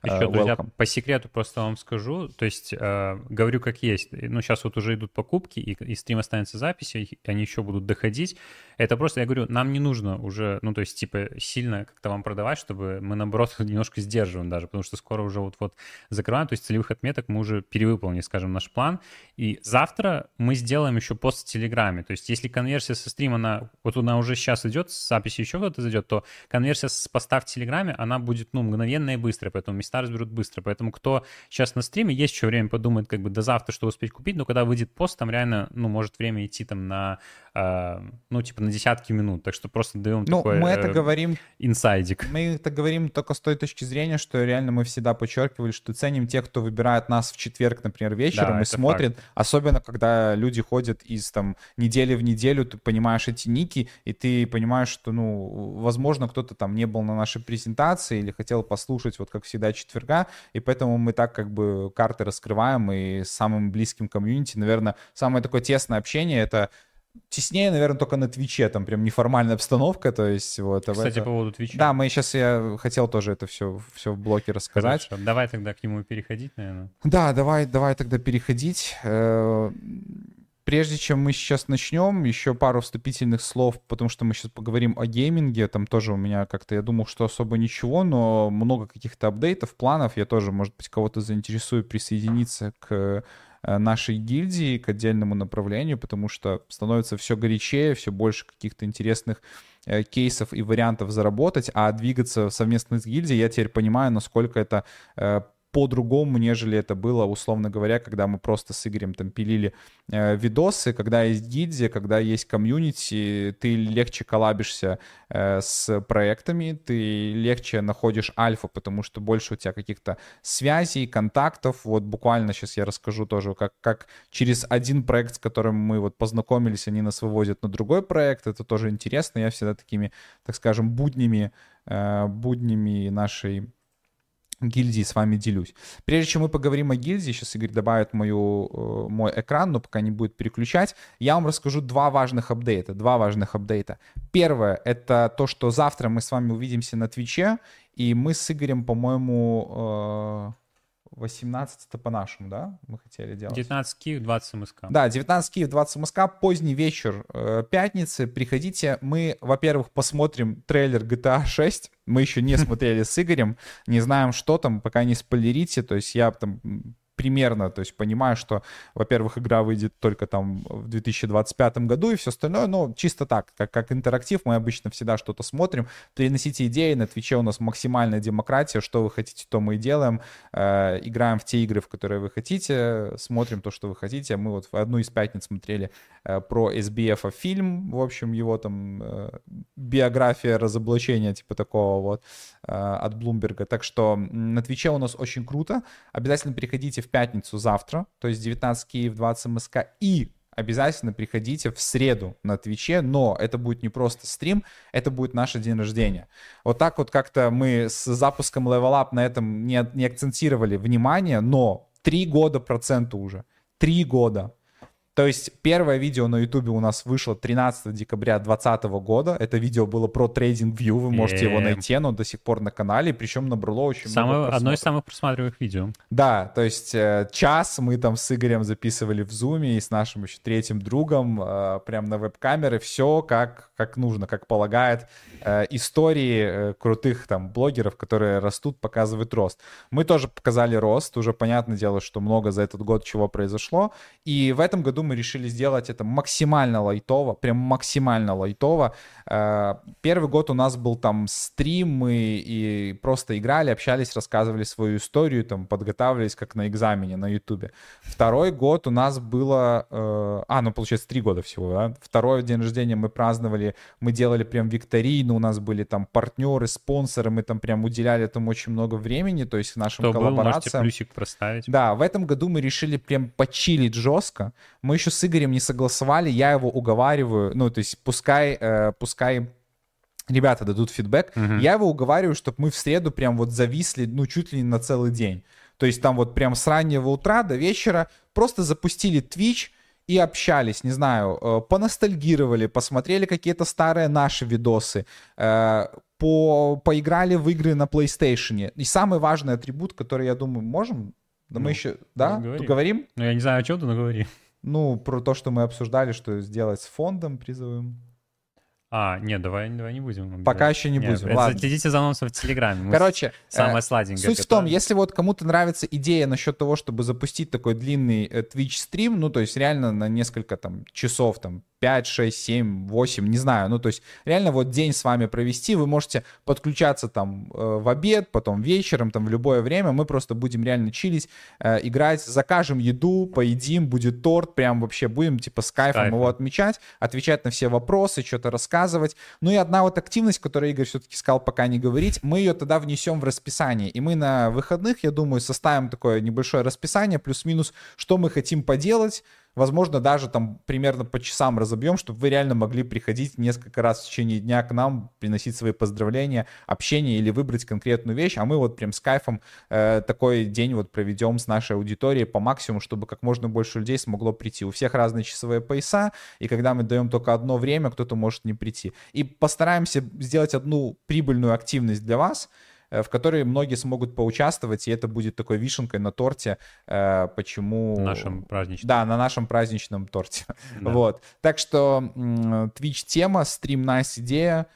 еще, друзья, welcome. по секрету просто вам скажу, то есть э, говорю как есть. Ну, сейчас вот уже идут покупки, и, и стрим останется записью, и они еще будут доходить. Это просто, я говорю, нам не нужно уже, ну, то есть, типа, сильно как-то вам продавать, чтобы мы, наоборот, немножко сдерживаем даже, потому что скоро уже вот-вот закрываем, то есть целевых отметок мы уже перевыполнили, скажем, наш план. И завтра мы сделаем еще пост в Телеграме. То есть если конверсия со стрима, она, вот она уже сейчас идет, с записи еще кто-то зайдет, то конверсия с поста в Телеграме, она будет, ну, мгновенная и быстрая, поэтому места разберут быстро. Поэтому кто сейчас на стриме, есть еще время подумать, как бы до завтра, что успеть купить, но когда выйдет пост, там реально, ну, может время идти там на, ну, типа на десятки минут. Так что просто даем ну, такой мы это э, говорим, инсайдик. Мы это говорим только с той точки зрения, что реально мы всегда подчеркивали, что ценим тех, кто выбирает нас в четверг, например, вечером да, и смотрит. Факт. Особенно, когда люди ходят из там недели в неделю, ты понимаешь эти ники, и ты понимаешь, что, ну, возможно, кто-то там не был на нашей презентации или хотел послушать, вот как всегда, четверга, и поэтому мы так как бы карты раскрываем, и с самым близким комьюнити, наверное, самое такое тесное общение — это теснее, наверное, только на Твиче, там прям неформальная обстановка, то есть вот. Кстати, по поводу Твича. Да, мы сейчас, я хотел тоже это все, все в блоке рассказать. Хорошо. Давай тогда к нему переходить, наверное. Да, давай, давай тогда переходить. Э, прежде чем мы сейчас начнем, еще пару вступительных слов, потому что мы сейчас поговорим о гейминге. Там тоже у меня как-то, я думал, что особо ничего, но много каких-то апдейтов, планов. Я тоже, может быть, кого-то заинтересую присоединиться к нашей гильдии к отдельному направлению, потому что становится все горячее, все больше каких-то интересных э, кейсов и вариантов заработать, а двигаться совместно с гильдией, я теперь понимаю, насколько это э, по-другому, нежели это было, условно говоря, когда мы просто с Игорем там пилили э, видосы, когда есть гильдия, когда есть комьюнити, ты легче коллабишься э, с проектами, ты легче находишь альфа, потому что больше у тебя каких-то связей, контактов. Вот буквально сейчас я расскажу тоже, как, как через один проект, с которым мы вот познакомились, они нас выводят на другой проект. Это тоже интересно. Я всегда такими, так скажем, буднями, э, буднями нашей гильдии с вами делюсь. Прежде чем мы поговорим о гильдии, сейчас Игорь добавит мою, э, мой экран, но пока не будет переключать, я вам расскажу два важных апдейта. Два важных апдейта. Первое — это то, что завтра мы с вами увидимся на Твиче, и мы с Игорем, по-моему, 18 это по-нашему, да, мы хотели делать? 19 Киев, 20 МСК. Да, 19 Киев, 20 МСК, поздний вечер э, пятницы, приходите, мы, во-первых, посмотрим трейлер GTA 6, мы еще не смотрели с Игорем, не знаем, что там, пока не спойлерите, то есть я там примерно, то есть понимаю, что, во-первых, игра выйдет только там в 2025 году и все остальное, но чисто так, как, как интерактив, мы обычно всегда что-то смотрим, приносите идеи, на Твиче у нас максимальная демократия, что вы хотите, то мы и делаем, э, играем в те игры, в которые вы хотите, смотрим то, что вы хотите, мы вот в одну из пятниц смотрели э, про SBF фильм, в общем, его там э, биография разоблачения, типа такого вот, э, от Блумберга, так что на Твиче у нас очень круто, обязательно переходите в пятницу завтра, то есть 19 Киев, 20 МСК и обязательно приходите в среду на Твиче, но это будет не просто стрим, это будет наш день рождения. Вот так вот как-то мы с запуском Level Up на этом не, не акцентировали внимание, но три года проценту уже. Три года. То есть первое видео на YouTube у нас вышло 13 декабря 2020 года. Это видео было про трейдинг View, вы можете его найти, оно до сих пор на канале, причем набрало очень Самое, много Одно из самых просматриваемых видео. Да, то есть э, час мы там с Игорем записывали в Зуме и с нашим еще третьим другом э, прям на веб-камеры, все как, как нужно, как полагает. Э, истории крутых там блогеров, которые растут, показывают рост. Мы тоже показали рост, уже понятное дело, что много за этот год чего произошло, и в этом году мы решили сделать это максимально лайтово, прям максимально лайтово. Э, первый год у нас был там стрим, мы и просто играли, общались, рассказывали свою историю, там подготавливались как на экзамене на ютубе. Второй год у нас было... Э, а, ну получается три года всего, да? Второй день рождения мы праздновали, мы делали прям викторину, у нас были там партнеры, спонсоры, мы там прям уделяли этому очень много времени, то есть нашим Кто коллаборациям. Был, плюсик проставить. Да, в этом году мы решили прям почилить жестко. Мы еще с Игорем не согласовали, я его уговариваю, ну, то есть пускай, э, пускай ребята дадут фидбэк, uh-huh. я его уговариваю, чтобы мы в среду прям вот зависли, ну, чуть ли не на целый день. То есть там вот прям с раннего утра до вечера просто запустили Twitch, и общались, не знаю, э, поностальгировали, посмотрели какие-то старые наши видосы, э, по, поиграли в игры на PlayStation. И самый важный атрибут, который, я думаю, можем, да ну, мы еще, да, говорим. говорим? Ну, я не знаю, о чем ты, но говори. Ну, про то, что мы обсуждали, что сделать с фондом призовым. А, нет, давай, давай не будем. Пока еще не нет, будем. Ладно. Следите за анонсом в Телеграме. Короче, самое э, сладенькое. Суть в том, если вот кому-то нравится идея насчет того, чтобы запустить такой длинный э, Twitch стрим, ну, то есть реально на несколько там часов, там 5, 6, 7, 8, не знаю. Ну, то есть реально вот день с вами провести, вы можете подключаться там э, в обед, потом вечером, там в любое время. Мы просто будем реально чилить, э, играть, закажем еду, поедим, будет торт, прям вообще будем типа с кайфом Кайф. его отмечать, отвечать на все вопросы, что-то рассказывать. Ну и одна вот активность, которую Игорь все-таки сказал пока не говорить, мы ее тогда внесем в расписание. И мы на выходных, я думаю, составим такое небольшое расписание, плюс-минус, что мы хотим поделать, возможно, даже там примерно по часам разобьем, чтобы вы реально могли приходить несколько раз в течение дня к нам, приносить свои поздравления, общение или выбрать конкретную вещь, а мы вот прям с кайфом э, такой день вот проведем с нашей аудиторией по максимуму, чтобы как можно больше людей смогло прийти. У всех разные часовые пояса, и когда мы даем только одно время, кто-то может не прийти. И постараемся сделать одну прибыльную активность для вас, в которой многие смогут поучаствовать, и это будет такой вишенкой на торте, э, почему... На нашем праздничном. Да, на нашем праздничном торте. Да. Вот. Так что Twitch тема, стрим nice идея,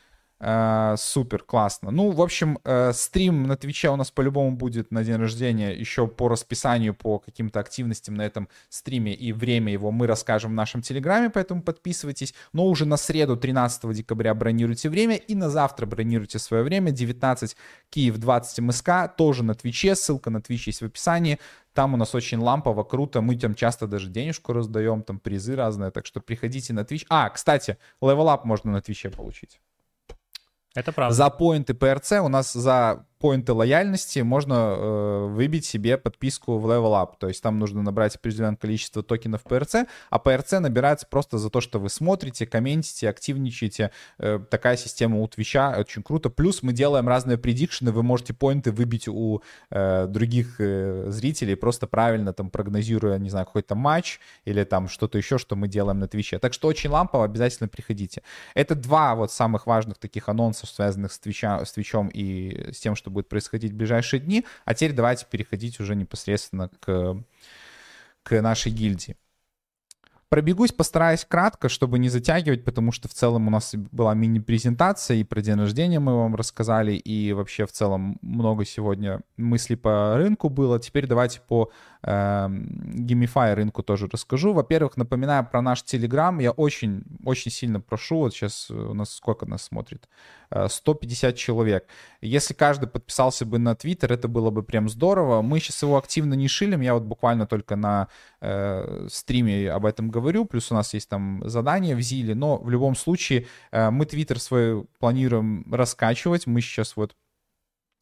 Э, супер, классно. Ну, в общем, э, стрим на Твиче у нас по-любому будет на день рождения еще по расписанию, по каким-то активностям на этом стриме, и время его мы расскажем в нашем Телеграме, поэтому подписывайтесь. Но уже на среду, 13 декабря, бронируйте время, и на завтра бронируйте свое время, 19 Киев, 20 МСК, тоже на Твиче, ссылка на Твич есть в описании. Там у нас очень лампово, круто. Мы там часто даже денежку раздаем, там призы разные. Так что приходите на Twitch. А, кстати, WL можно на Твиче получить. Это правда. За поинты ПРЦ у нас за поинты лояльности можно э, выбить себе подписку в Level Up. То есть там нужно набрать определенное количество токенов PRC, а PRC набирается просто за то, что вы смотрите, комментите, активничаете. Э, такая система у Твича очень круто. Плюс мы делаем разные предикшены, вы можете поинты выбить у э, других э, зрителей, просто правильно там прогнозируя, не знаю, какой-то матч или там что-то еще, что мы делаем на Твиче. Так что очень лампово, обязательно приходите. Это два вот самых важных таких анонсов, связанных с, Твича, с Твичом и с тем, что что будет происходить в ближайшие дни. А теперь давайте переходить уже непосредственно к, к нашей гильдии. Пробегусь, постараюсь кратко, чтобы не затягивать, потому что в целом у нас была мини-презентация, и про день рождения мы вам рассказали, и вообще в целом много сегодня мыслей по рынку было. Теперь давайте по э, Gamify рынку тоже расскажу. Во-первых, напоминаю про наш Telegram. Я очень, очень сильно прошу, вот сейчас у нас сколько нас смотрит? 150 человек. Если каждый подписался бы на Твиттер, это было бы прям здорово. Мы сейчас его активно не шилим, я вот буквально только на э, стриме об этом говорю, плюс у нас есть там задание в Зиле, но в любом случае э, мы Твиттер свой планируем раскачивать, мы сейчас вот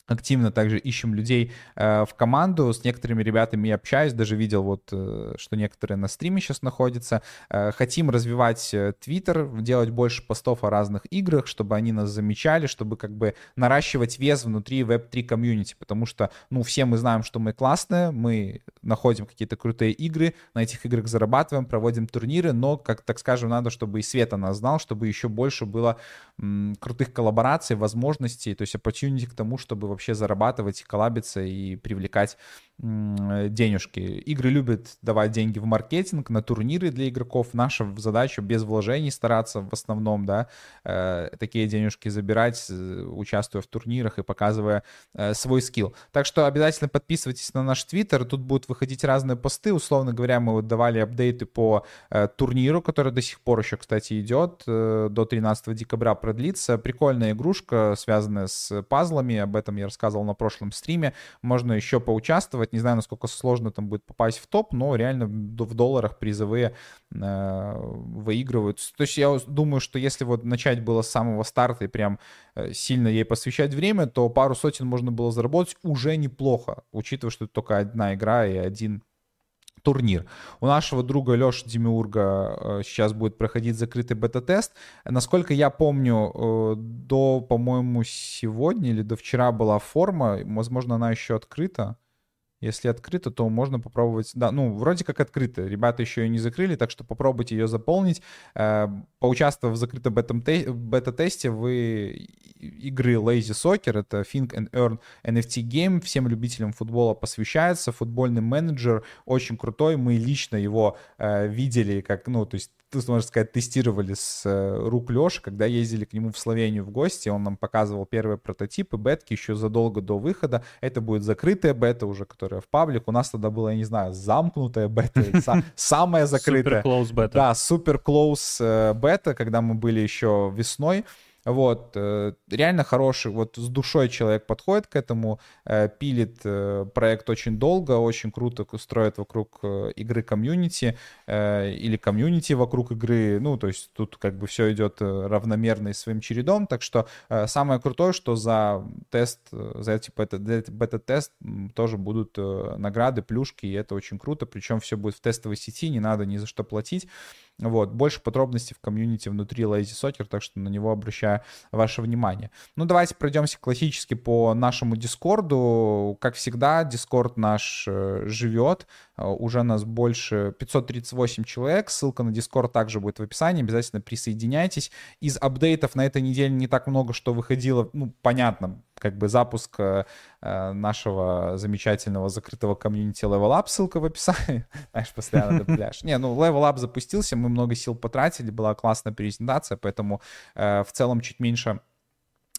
активно также ищем людей э, в команду, с некоторыми ребятами я общаюсь, даже видел вот, э, что некоторые на стриме сейчас находятся. Э, хотим развивать Твиттер, э, делать больше постов о разных играх, чтобы они нас замечали, чтобы как бы наращивать вес внутри Web3 комьюнити, потому что, ну, все мы знаем, что мы классные, мы находим какие-то крутые игры, на этих играх зарабатываем, проводим турниры, но, как так скажем, надо, чтобы и Света нас знал, чтобы еще больше было м, крутых коллабораций, возможностей, то есть opportunity к тому, чтобы вообще зарабатывать, коллабиться и привлекать денежки. Игры любят давать деньги в маркетинг, на турниры для игроков. Наша задача без вложений стараться в основном, да, э, такие денежки забирать, участвуя в турнирах и показывая э, свой скилл. Так что обязательно подписывайтесь на наш твиттер, тут будут выходить разные посты. Условно говоря, мы вот давали апдейты по э, турниру, который до сих пор еще, кстати, идет, до 13 декабря продлится. Прикольная игрушка, связанная с пазлами, об этом я рассказывал на прошлом стриме. Можно еще поучаствовать. Не знаю, насколько сложно там будет попасть в топ, но реально в долларах призовые э, выигрывают. То есть я думаю, что если вот начать было с самого старта и прям э, сильно ей посвящать время, то пару сотен можно было заработать уже неплохо, учитывая, что это только одна игра и один турнир. У нашего друга Леши Демиурга э, сейчас будет проходить закрытый бета-тест. Насколько я помню, до, по-моему, сегодня или до вчера была форма, возможно, она еще открыта. Если открыто, то можно попробовать. Да, ну, вроде как открыто. Ребята еще ее не закрыли, так что попробуйте ее заполнить. Э, поучаствовав в закрытом бета-тесте, вы игры Lazy Soccer, это Think and Earn NFT Game, всем любителям футбола посвящается. Футбольный менеджер очень крутой. Мы лично его э, видели, как, ну, то есть можно сказать, тестировали с э, рук Леши, когда ездили к нему в Словению в гости, он нам показывал первые прототипы бетки еще задолго до выхода. Это будет закрытая бета уже, которая в паблик. У нас тогда было, я не знаю, замкнутая бета, самая закрытая. Супер close бета. Да, супер close э, бета, когда мы были еще весной. Вот, э, реально хороший, вот с душой человек подходит к этому, э, пилит э, проект очень долго, очень круто строит вокруг игры комьюнити или комьюнити вокруг игры, ну, то есть тут как бы все идет равномерно и своим чередом, так что самое крутое, что за тест, за эти бета-тест тоже будут награды, плюшки, и это очень круто, причем все будет в тестовой сети, не надо ни за что платить, вот, больше подробностей в комьюнити внутри Lazy Soccer, так что на него обращаю ваше внимание. Ну, давайте пройдемся классически по нашему Дискорду. Как всегда, Дискорд наш э, живет, э, уже нас больше 538 человек, ссылка на Дискорд также будет в описании, обязательно присоединяйтесь. Из апдейтов на этой неделе не так много, что выходило, ну, понятно, как бы запуск э, нашего замечательного закрытого комьюнити Level Up, ссылка в описании, знаешь, постоянно добавляешь. Не, ну Level Up запустился, мы много сил потратили, была классная презентация, поэтому э, в целом чуть меньше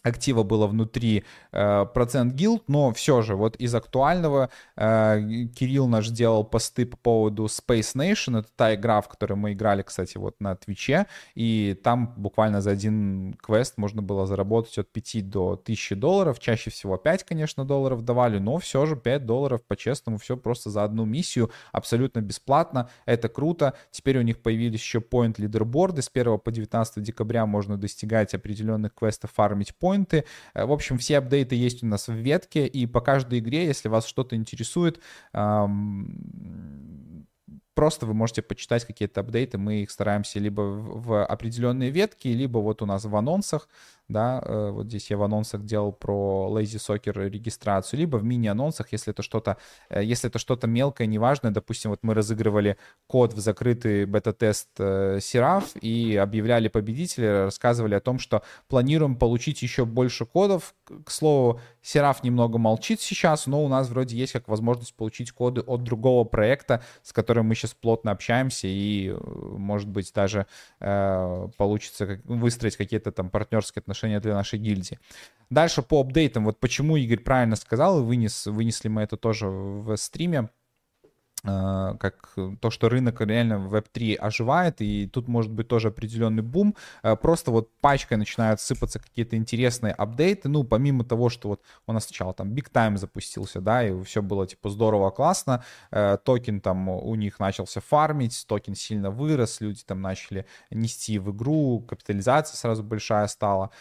актива было внутри э, процент гилд, но все же вот из актуального э, Кирилл наш делал посты по поводу Space Nation, это та игра, в которой мы играли, кстати, вот на Твиче, и там буквально за один квест можно было заработать от 5 до 1000 долларов, чаще всего 5, конечно, долларов давали, но все же 5 долларов по-честному, все просто за одну миссию, абсолютно бесплатно, это круто, теперь у них появились еще point лидерборды, с 1 по 19 декабря можно достигать определенных квестов, фармить point, поинты. Э, в общем, все апдейты есть у нас в ветке, и по каждой игре, если вас что-то интересует, просто вы можете почитать какие-то апдейты, мы их стараемся либо в определенные ветки, либо вот у нас в анонсах, да, э, вот здесь я в анонсах делал про Lazy Soccer регистрацию, либо в мини-анонсах, если это что-то, э, если это что-то мелкое, неважное, допустим, вот мы разыгрывали код в закрытый бета-тест Seraph э, и объявляли победителя, рассказывали о том, что планируем получить еще больше кодов. К слову, Seraph немного молчит сейчас, но у нас вроде есть как возможность получить коды от другого проекта, с которым мы сейчас плотно общаемся и, может быть, даже э, получится выстроить какие-то там партнерские отношения отношения для нашей гильдии. Дальше по апдейтам, вот почему Игорь правильно сказал, и вынес, вынесли мы это тоже в стриме, как то, что рынок реально в Web3 оживает, и тут может быть тоже определенный бум. Э, просто вот пачкой начинают сыпаться какие-то интересные апдейты. Ну, помимо того, что вот у нас сначала там Big Time запустился, да, и все было типа здорово, классно. Э, токен там у них начался фармить, токен сильно вырос, люди там начали нести в игру, капитализация сразу большая стала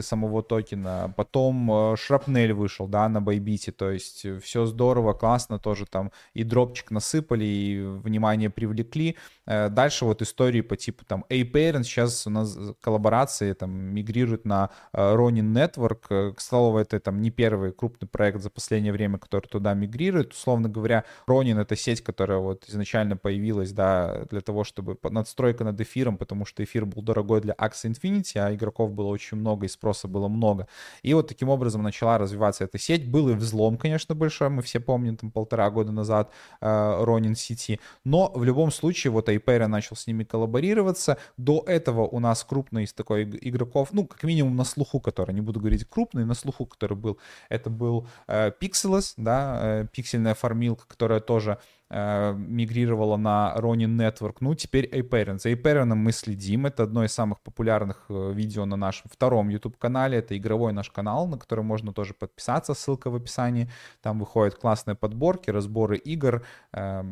самого токена. Потом э, Шрапнель вышел, да, на Байбите, то есть э, все здорово, классно, тоже там и дропчик насыпали, и внимание привлекли. Э, дальше вот истории по типу там A-Parent, сейчас у нас коллаборации там мигрируют на Ronin Network. К слову, это там не первый крупный проект за последнее время, который туда мигрирует. Условно говоря, Ronin — это сеть, которая вот изначально появилась, да, для того, чтобы надстройка над эфиром, потому что эфир был дорогой для Axie Infinity, а игроков было очень много, и спроса было много. И вот таким образом начала развиваться эта сеть. Был и взлом, конечно, большой, мы все помним, там полтора года назад Ронин э, Сити. Но в любом случае вот Айпера начал с ними коллаборироваться. До этого у нас крупный из такой игроков, ну, как минимум на слуху, который, не буду говорить крупный, на слуху, который был, это был э, Pixeles, да, э, пиксельная фармилка, которая тоже мигрировала на Ronin Network. Ну, теперь Aperion. За Aperion мы следим. Это одно из самых популярных э, видео на нашем втором YouTube-канале. Это игровой наш канал, на который можно тоже подписаться. Ссылка в описании. Там выходят классные подборки, разборы игр, э,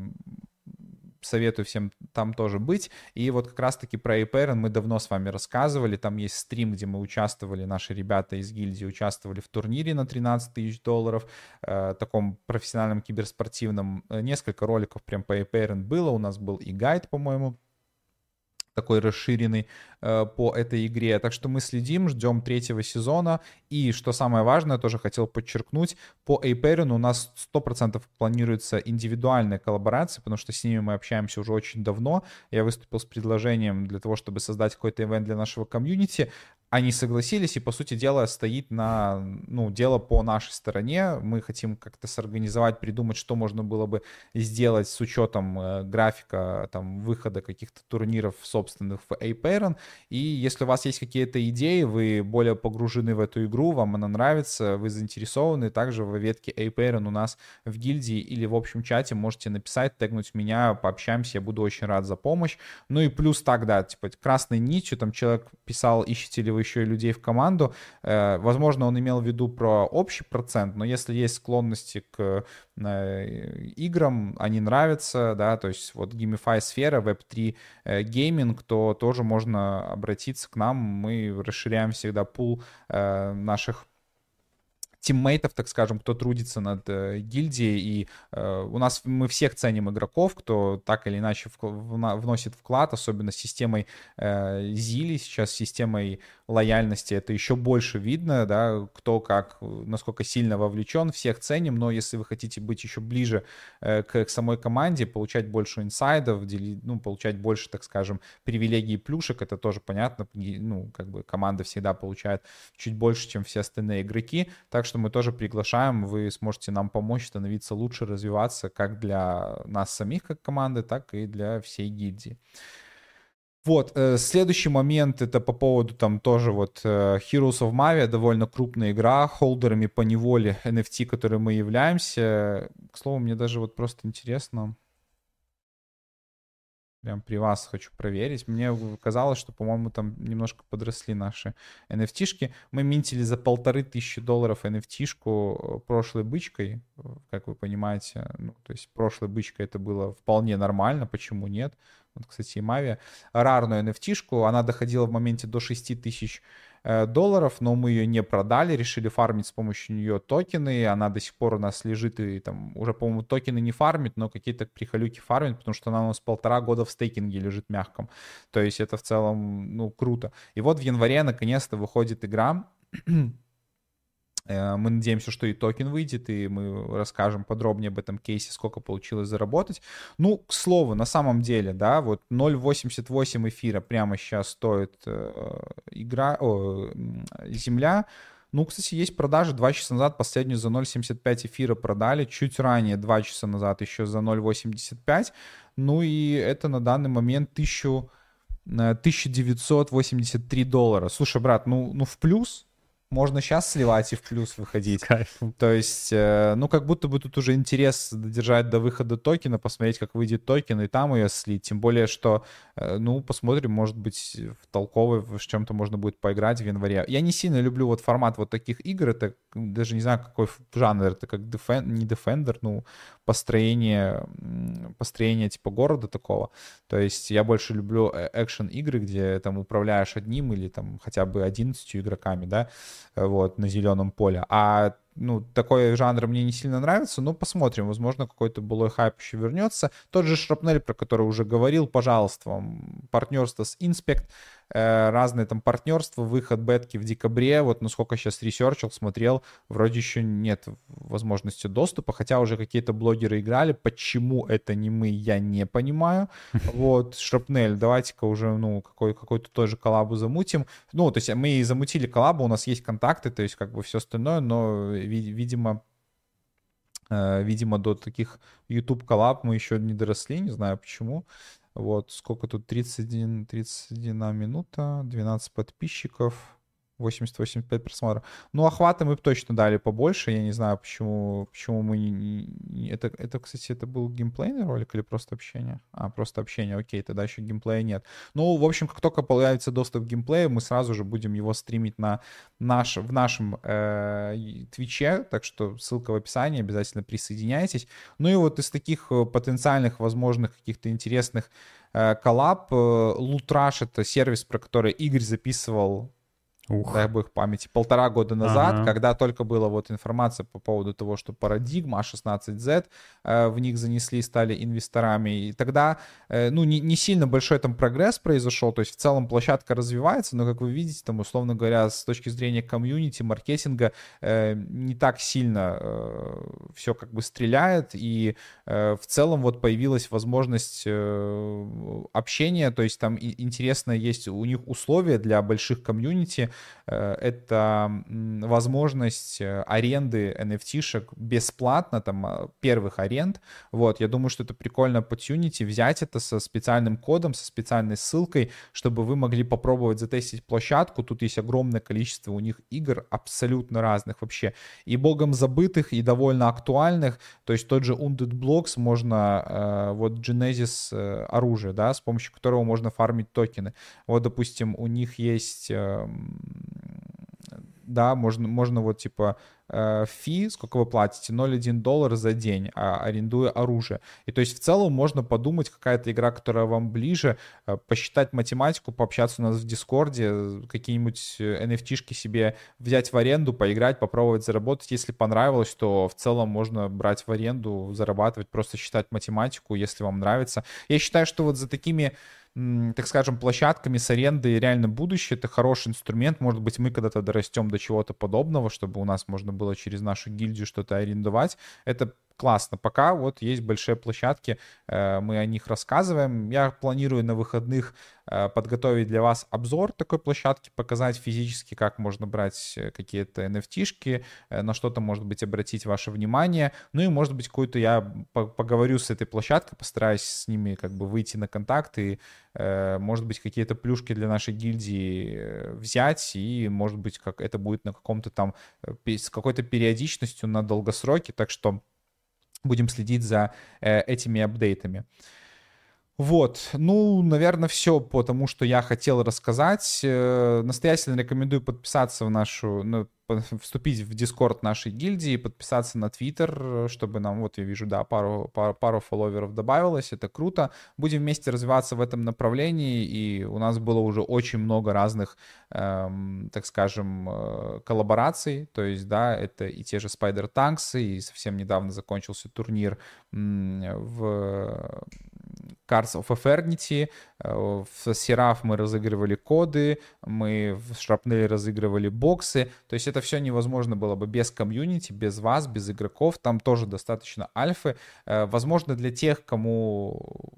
советую всем там тоже быть. И вот как раз-таки про Aperen мы давно с вами рассказывали. Там есть стрим, где мы участвовали, наши ребята из гильдии участвовали в турнире на 13 тысяч долларов, э, таком профессиональном киберспортивном. Э, несколько роликов прям по Aperen было. У нас был и гайд, по-моему, такой расширенный э, по этой игре. Так что мы следим, ждем третьего сезона. И что самое важное, тоже хотел подчеркнуть, по Aperin у нас 100% планируется индивидуальная коллаборация, потому что с ними мы общаемся уже очень давно. Я выступил с предложением для того, чтобы создать какой-то ивент для нашего комьюнити они согласились, и, по сути дела, стоит на, ну, дело по нашей стороне. Мы хотим как-то сорганизовать, придумать, что можно было бы сделать с учетом э, графика, там, выхода каких-то турниров собственных в A-Parent. И если у вас есть какие-то идеи, вы более погружены в эту игру, вам она нравится, вы заинтересованы, также в ветке A-Parent у нас в гильдии или в общем чате можете написать, тегнуть меня, пообщаемся, я буду очень рад за помощь. Ну и плюс так, да, типа красной нитью, там человек писал, ищете ли вы еще и людей в команду. Э, возможно, он имел в виду про общий процент, но если есть склонности к э, играм, они нравятся, да, то есть вот Gamify сфера, Web3 гейминг, то тоже можно обратиться к нам, мы расширяем всегда пул э, наших тиммейтов, так скажем, кто трудится над э, гильдией. И э, у нас мы всех ценим игроков, кто так или иначе вносит вклад, особенно с системой э, Zealy, сейчас системой лояльности это еще больше видно, да, кто как, насколько сильно вовлечен, всех ценим, но если вы хотите быть еще ближе э, к, самой команде, получать больше инсайдов, ну, получать больше, так скажем, привилегий и плюшек, это тоже понятно, ну, как бы команда всегда получает чуть больше, чем все остальные игроки, так что мы тоже приглашаем, вы сможете нам помочь становиться лучше, развиваться как для нас самих как команды, так и для всей гильдии. Вот, э, следующий момент, это по поводу там тоже вот э, Heroes of Mavia, довольно крупная игра, холдерами по неволе NFT, которые мы являемся. К слову, мне даже вот просто интересно, прям при вас хочу проверить. Мне казалось, что, по-моему, там немножко подросли наши NFT-шки. Мы минтили за полторы тысячи долларов NFT-шку э, прошлой бычкой, э, как вы понимаете. Ну, то есть прошлой бычкой это было вполне нормально, почему нет? Вот, кстати, и Мави. Рарную NFT-шку, она доходила в моменте до 6 тысяч долларов, но мы ее не продали, решили фармить с помощью нее токены, она до сих пор у нас лежит и там уже, по-моему, токены не фармит, но какие-то прихолюки фармит, потому что она у нас полтора года в стейкинге лежит мягком. То есть это в целом, ну, круто. И вот в январе наконец-то выходит игра, Э, мы надеемся, что и токен выйдет, и мы расскажем подробнее об этом кейсе, сколько получилось заработать. Ну, к слову, на самом деле, да, вот 0.88 эфира прямо сейчас стоит э, игра, о, земля. Ну, кстати, есть продажи. Два часа назад последнюю за 0.75 эфира продали. Чуть ранее, два часа назад, еще за 0.85. Ну и это на данный момент 1000, 1983 э, доллара. Слушай, брат, ну, ну в плюс можно сейчас сливать и в плюс выходить. То есть, э, ну, как будто бы тут уже интерес додержать до выхода токена, посмотреть, как выйдет токен, и там ее слить. Тем более, что, э, ну, посмотрим, может быть, в толковой в чем-то можно будет поиграть в январе. Я не сильно люблю вот формат вот таких игр, это даже не знаю, какой жанр, это как Defend, не Defender, ну, построение, построение типа города такого. То есть я больше люблю экшен игры, где там управляешь одним или там хотя бы 11 игроками, да, вот, на зеленом поле. А ну, такой жанр мне не сильно нравится, но посмотрим, возможно, какой-то былой хайп еще вернется. Тот же Shrapnel, про который уже говорил, пожалуйста, вам партнерство с Inspect, Э, разные там партнерства, выход бетки в декабре, вот насколько сейчас ресерчил, смотрел, вроде еще нет возможности доступа, хотя уже какие-то блогеры играли, почему это не мы, я не понимаю. Вот, Шрапнель, давайте-ка уже, ну, какой, какой-то тоже коллабу замутим. Ну, то есть мы и замутили коллабу, у нас есть контакты, то есть как бы все остальное, но, видимо, э, видимо, до таких YouTube коллаб мы еще не доросли, не знаю почему. Вот, сколько тут? 31, 31 минута, 12 подписчиков. 80-85 просмотров. Ну, охваты мы бы точно дали побольше. Я не знаю, почему, почему мы не. Это, это, кстати, это был геймплейный ролик или просто общение? А, просто общение, окей, тогда еще геймплея нет. Ну, в общем, как только появится доступ к геймплею, мы сразу же будем его стримить на наш, в нашем э, Твиче, так что ссылка в описании, обязательно присоединяйтесь. Ну и вот из таких э, потенциальных, возможных, каких-то интересных э, коллаб, э, Лутраш — это сервис, про который Игорь записывал Ух. дай бог памяти, полтора года назад, ага. когда только была вот информация по поводу того, что парадигма А16Z э, в них занесли, стали инвесторами, и тогда, э, ну, не, не сильно большой там прогресс произошел, то есть в целом площадка развивается, но, как вы видите, там, условно говоря, с точки зрения комьюнити, маркетинга, э, не так сильно э, все как бы стреляет, и э, в целом вот появилась возможность э, общения, то есть там интересно есть у них условия для больших комьюнити, это возможность э, аренды NFT-шек бесплатно, там, э, первых аренд. Вот, я думаю, что это прикольно по Tunity взять это со специальным кодом, со специальной ссылкой, чтобы вы могли попробовать затестить площадку. Тут есть огромное количество у них игр, абсолютно разных вообще. И богом забытых, и довольно актуальных. То есть тот же Undead Blocks можно, вот Genesis оружие, да, с помощью которого можно фармить токены. Вот, допустим, у них есть эм, да, можно, можно вот типа фи, сколько вы платите, 0,1 доллар за день, а, арендуя оружие. И то есть в целом можно подумать, какая-то игра, которая вам ближе, э, посчитать математику, пообщаться у нас в Дискорде, какие-нибудь NFT-шки себе взять в аренду, поиграть, попробовать заработать. Если понравилось, то в целом можно брать в аренду, зарабатывать, просто считать математику, если вам нравится. Я считаю, что вот за такими так скажем, площадками с арендой реально будущее. Это хороший инструмент. Может быть, мы когда-то дорастем до чего-то подобного, чтобы у нас можно было через нашу гильдию что-то арендовать. Это классно. Пока вот есть большие площадки, э, мы о них рассказываем. Я планирую на выходных э, подготовить для вас обзор такой площадки, показать физически, как можно брать э, какие-то NFT-шки, на что-то, может быть, обратить ваше внимание. Ну и, может быть, какую-то я поговорю с этой площадкой, постараюсь с ними как бы выйти на контакт и, может быть, какие-то плюшки для нашей гильдии взять, и, может быть, как это будет на каком-то там, с какой-то периодичностью на долгосроке, так что будем следить за э, этими апдейтами. Вот, ну, наверное, все по тому, что я хотел рассказать. Э, настоятельно рекомендую подписаться в нашу, ну, вступить в дискорд нашей гильдии, подписаться на твиттер, чтобы нам, вот я вижу, да, пару, пару, пару фолловеров добавилось, это круто. Будем вместе развиваться в этом направлении, и у нас было уже очень много разных, эм, так скажем, э, коллабораций, то есть, да, это и те же Spider Tanks, и совсем недавно закончился турнир в Cards of Eternity, э, в Seraph мы разыгрывали коды, мы в Shrapnel разыгрывали боксы, то есть это все невозможно было бы без комьюнити, без вас, без игроков, там тоже достаточно альфы. Э, возможно, для тех, кому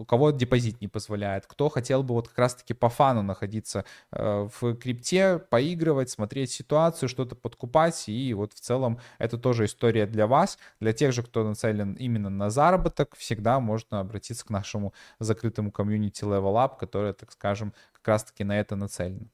у кого депозит не позволяет, кто хотел бы вот как раз-таки по фану находиться э, в крипте, поигрывать, смотреть ситуацию, что-то подкупать, и вот в целом это тоже история для вас, для тех же, кто нацелен именно на заработок, всегда можно обратиться к нашему закрытому комьюнити Level Up, которое, так скажем, как раз-таки на это нацелено.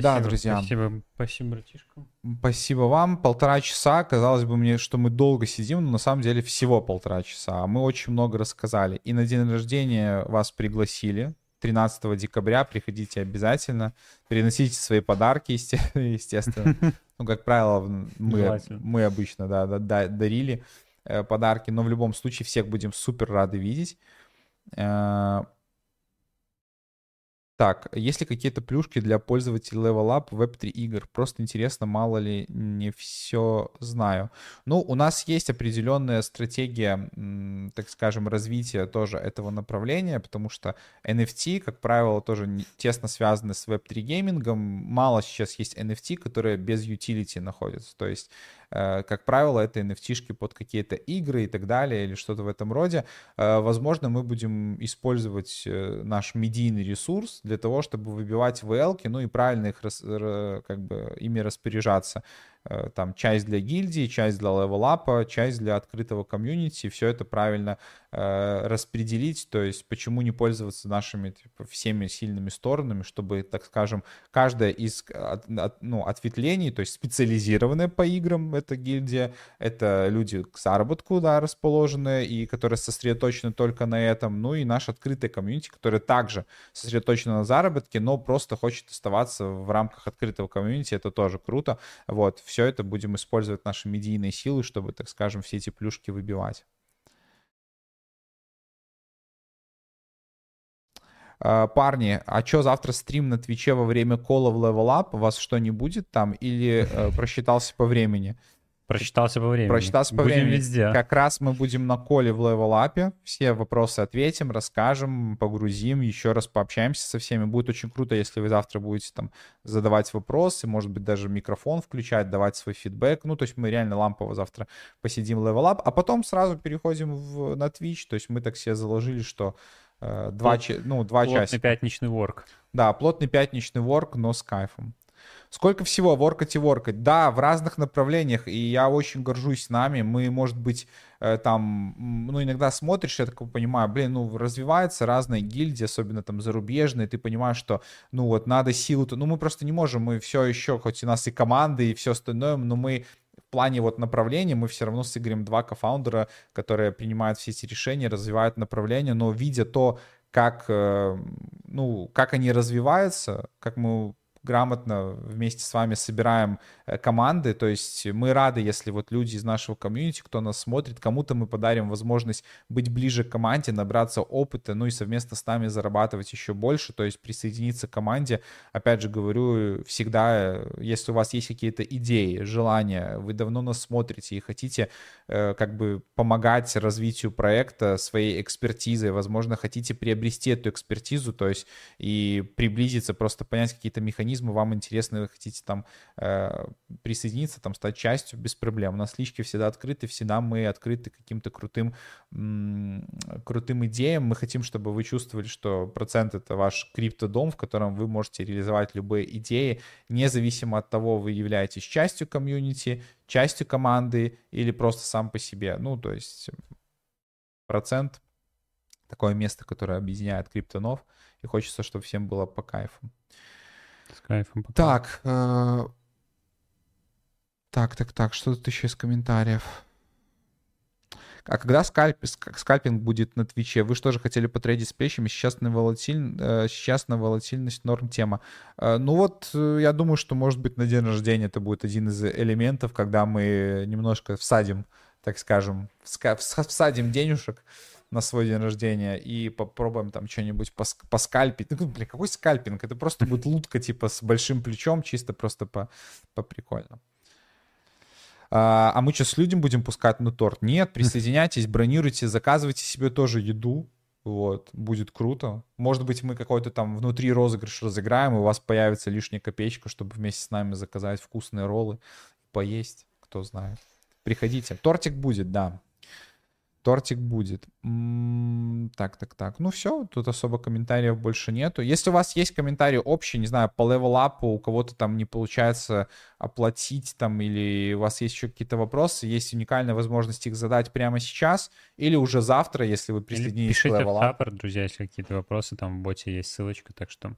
Спасибо, да, друзья. Спасибо, спасибо, братишка. Спасибо вам. Полтора часа. Казалось бы мне, что мы долго сидим, но на самом деле всего полтора часа. Мы очень много рассказали. И на день рождения вас пригласили. 13 декабря приходите обязательно. Переносите свои подарки, естественно. Ну, как правило, мы, мы обычно да, да, дарили э, подарки, но в любом случае всех будем супер рады видеть. Так, есть ли какие-то плюшки для пользователей Level Up Web3 игр? Просто интересно, мало ли не все знаю. Ну, у нас есть определенная стратегия, так скажем, развития тоже этого направления, потому что NFT, как правило, тоже тесно связаны с Web3 геймингом. Мало сейчас есть NFT, которые без utility находятся. То есть как правило, это NFT-шки под какие-то игры и так далее, или что-то в этом роде. Э, возможно, мы будем использовать э, наш медийный ресурс для того, чтобы выбивать VL, ну и правильно их как бы ими распоряжаться. Э, там часть для гильдии, часть для левелапа, часть для открытого комьюнити, все это правильно э, распределить, то есть почему не пользоваться нашими типа, всеми сильными сторонами, чтобы, так скажем, каждая из от, от, ну, ответвлений, то есть специализированная по играм эта гильдия, это люди к заработку, да, расположенные и которые сосредоточены только на этом, ну и наш открытый комьюнити, который также сосредоточен на заработке, но просто хочет оставаться в рамках открытого комьюнити, это тоже круто, вот, все это будем использовать наши медийные силы, чтобы, так скажем, все эти плюшки выбивать. Uh, парни, а что завтра стрим на Твиче во время кола в Level Up? Вас что, не будет там? Или uh, просчитался по времени? Прочитался по времени. Прочитался по будем времени. везде. Как раз мы будем на колле в Level Up. Все вопросы ответим, расскажем, погрузим, еще раз пообщаемся со всеми. Будет очень круто, если вы завтра будете там задавать вопросы, может быть, даже микрофон включать, давать свой фидбэк. Ну, то есть мы реально лампово завтра посидим Level Up, а потом сразу переходим в, на Twitch. То есть мы так себе заложили, что э, два, Плот, ну, два плотный часа. Плотный пятничный work. Да, плотный пятничный work, но с кайфом. Сколько всего воркать и воркать. Да, в разных направлениях, и я очень горжусь нами. Мы, может быть, э, там, ну, иногда смотришь, я так понимаю, блин, ну, развиваются разные гильдии, особенно там зарубежные, ты понимаешь, что, ну, вот надо силу-то, ну, мы просто не можем, мы все еще, хоть у нас и команды, и все остальное, но мы в плане вот направления мы все равно с Игорем два кофаундера, которые принимают все эти решения, развивают направление, но видя то, как, э, ну, как они развиваются, как мы грамотно вместе с вами собираем э, команды, то есть мы рады, если вот люди из нашего комьюнити, кто нас смотрит, кому-то мы подарим возможность быть ближе к команде, набраться опыта, ну и совместно с нами зарабатывать еще больше, то есть присоединиться к команде. Опять же говорю, всегда, э, если у вас есть какие-то идеи, желания, вы давно нас смотрите и хотите э, как бы помогать развитию проекта своей экспертизой, возможно, хотите приобрести эту экспертизу, то есть и приблизиться, просто понять какие-то механизмы, механизмы вам интересны, вы хотите там э, присоединиться, там стать частью, без проблем. У нас лички всегда открыты, всегда мы открыты каким-то крутым, крутым идеям. Мы хотим, чтобы вы чувствовали, что процент — это ваш криптодом, в котором вы можете реализовать любые идеи, независимо от того, вы являетесь частью комьюнити, частью команды или просто сам по себе. Ну, то есть процент — такое место, которое объединяет криптонов, и хочется, чтобы всем было по кайфу. С кайфом. Пока. Так. Э... Так, так, так. Что тут еще из комментариев? А когда скальп, скальпинг будет на Твиче? Вы что же хотели потрейдить с плечами? Сейчас на, волатиль, э, сейчас на волатильность норм тема. Э, ну вот, э, я думаю, что, может быть, на день рождения это будет один из элементов, когда мы немножко всадим, так скажем, всадим денежек на свой день рождения и попробуем там что-нибудь пос поскальпить. Ну, блин, какой скальпинг? Это просто будет лутка типа с большим плечом, чисто просто по, по прикольно. А, а мы что, с людям будем пускать на торт? Нет, присоединяйтесь, бронируйте, заказывайте себе тоже еду. Вот, будет круто. Может быть, мы какой-то там внутри розыгрыш разыграем, и у вас появится лишняя копеечка, чтобы вместе с нами заказать вкусные роллы, поесть, кто знает. Приходите. Тортик будет, да. Тортик будет. так, так, так. Ну все, тут особо комментариев больше нету. Если у вас есть комментарии общие, не знаю, по левелапу, у кого-то там не получается оплатить там, или у вас есть еще какие-то вопросы, есть уникальная возможность их задать прямо сейчас, или уже завтра, если вы присоединитесь к левелапу. Пишите в друзья, если какие-то вопросы, там в боте есть ссылочка, так что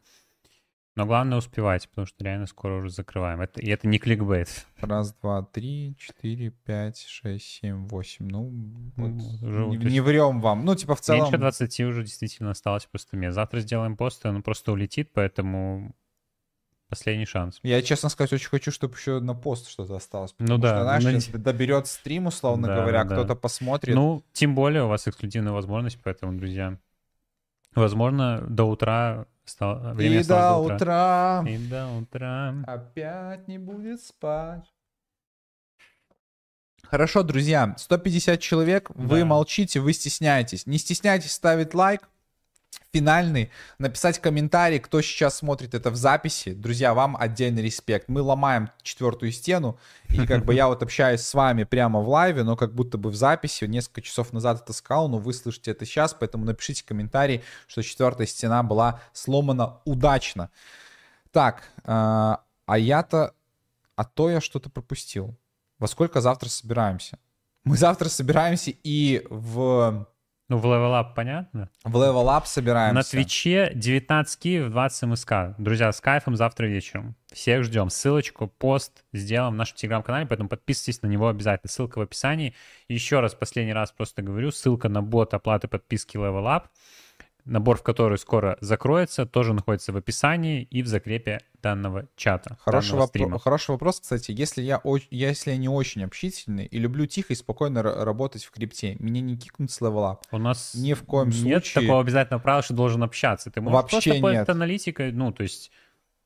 Но главное успевать, потому что реально скоро уже закрываем. Это, и это не кликбейт. Раз, два, три, четыре, пять, шесть, семь, восемь. Ну, вот уже, не, не врем вам. Ну, типа в целом... Меньше 20 уже действительно осталось просто мне. Завтра сделаем пост, и он просто улетит, поэтому последний шанс. Я, честно сказать, очень хочу, чтобы еще на пост что-то осталось. Ну да. Что, знаешь, ну, если доберет стрим, условно да, говоря, да. кто-то посмотрит. Ну, тем более у вас эксклюзивная возможность, поэтому, друзья, возможно, до утра стало, время И до, до утра. утра. И до утра. Опять не будет спать. Хорошо, друзья, 150 человек, да. вы молчите, вы стесняетесь. Не стесняйтесь ставить лайк, финальный, написать комментарий, кто сейчас смотрит это в записи. Друзья, вам отдельный респект. Мы ломаем четвертую стену, и как бы я вот общаюсь с вами прямо в лайве, но как будто бы в записи. Несколько часов назад это сказал, но вы слышите это сейчас, поэтому напишите комментарий, что четвертая стена была сломана удачно. Так, а, а я-то... А то я что-то пропустил. Во сколько завтра собираемся? Мы завтра собираемся и в ну, в Up понятно. В Up собираемся. На Твиче 19 Киев, 20 МСК. Друзья, с кайфом завтра вечером. Всех ждем. Ссылочку, пост сделаем в нашем телеграм-канале, поэтому подписывайтесь на него обязательно. Ссылка в описании. Еще раз, последний раз просто говорю, ссылка на бот оплаты подписки Level Up набор в который скоро закроется, тоже находится в описании и в закрепе данного чата. Хороший, данного стрима. Воп- хороший вопрос, кстати. Если я, если я не очень общительный и люблю тихо и спокойно работать в крипте, меня не кикнут с левела. У нас ни в коем нет случае... такого обязательного правила, что должен общаться. Ты можешь Вообще просто нет. аналитикой, ну, то есть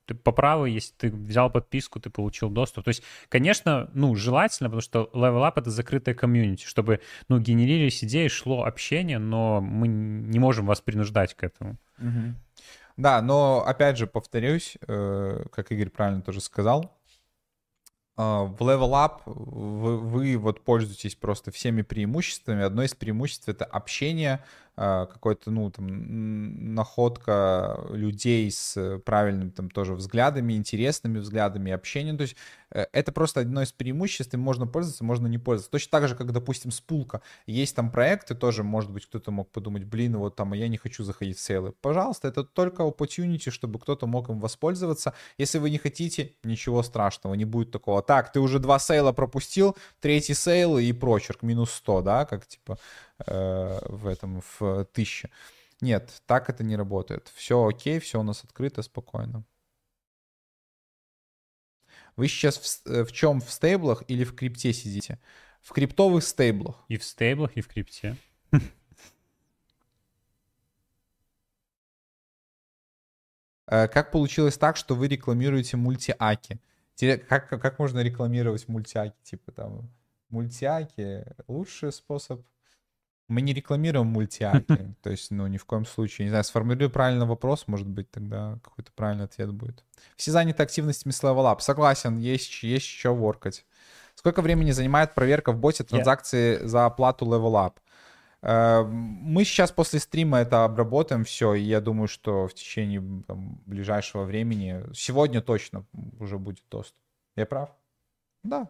ты по праву, если ты взял подписку, ты получил доступ. То есть, конечно, ну, желательно, потому что Level Up — это закрытая комьюнити, чтобы, ну, генерились идеи, шло общение, но мы не можем вас принуждать к этому. Угу. Да, но, опять же, повторюсь, э, как Игорь правильно тоже сказал, э, в Level Up вы, вы вот пользуетесь просто всеми преимуществами. Одно из преимуществ — это общение, какой-то, ну, там, находка людей с правильными там тоже взглядами, интересными взглядами, общением. То есть э, это просто одно из преимуществ, им можно пользоваться, можно не пользоваться. Точно так же, как, допустим, спулка. Есть там проекты, тоже, может быть, кто-то мог подумать, блин, вот там, я не хочу заходить в сейлы. Пожалуйста, это только opportunity, чтобы кто-то мог им воспользоваться. Если вы не хотите, ничего страшного, не будет такого. Так, ты уже два сейла пропустил, третий сейл и прочерк, минус 100, да, как типа Э, в этом, в 1000. Нет, так это не работает. Все окей, все у нас открыто, спокойно. Вы сейчас в, э, в чем? В стейблах или в крипте сидите? В криптовых стейблах. И в стейблах, и в крипте. Э, как получилось так, что вы рекламируете мультиаки? Как, как можно рекламировать мультиаки? Типа там мультиаки лучший способ мы не рекламируем мультиаки, то есть, ну, ни в коем случае. Не знаю, сформулирую правильный вопрос, может быть, тогда какой-то правильный ответ будет. Все заняты активностями с Level Up. Согласен, есть, есть еще воркать. Сколько времени занимает проверка в боте транзакции yeah. за оплату Level Up? Э, мы сейчас после стрима это обработаем все, и я думаю, что в течение там, ближайшего времени, сегодня точно уже будет доступ. Я прав? Да.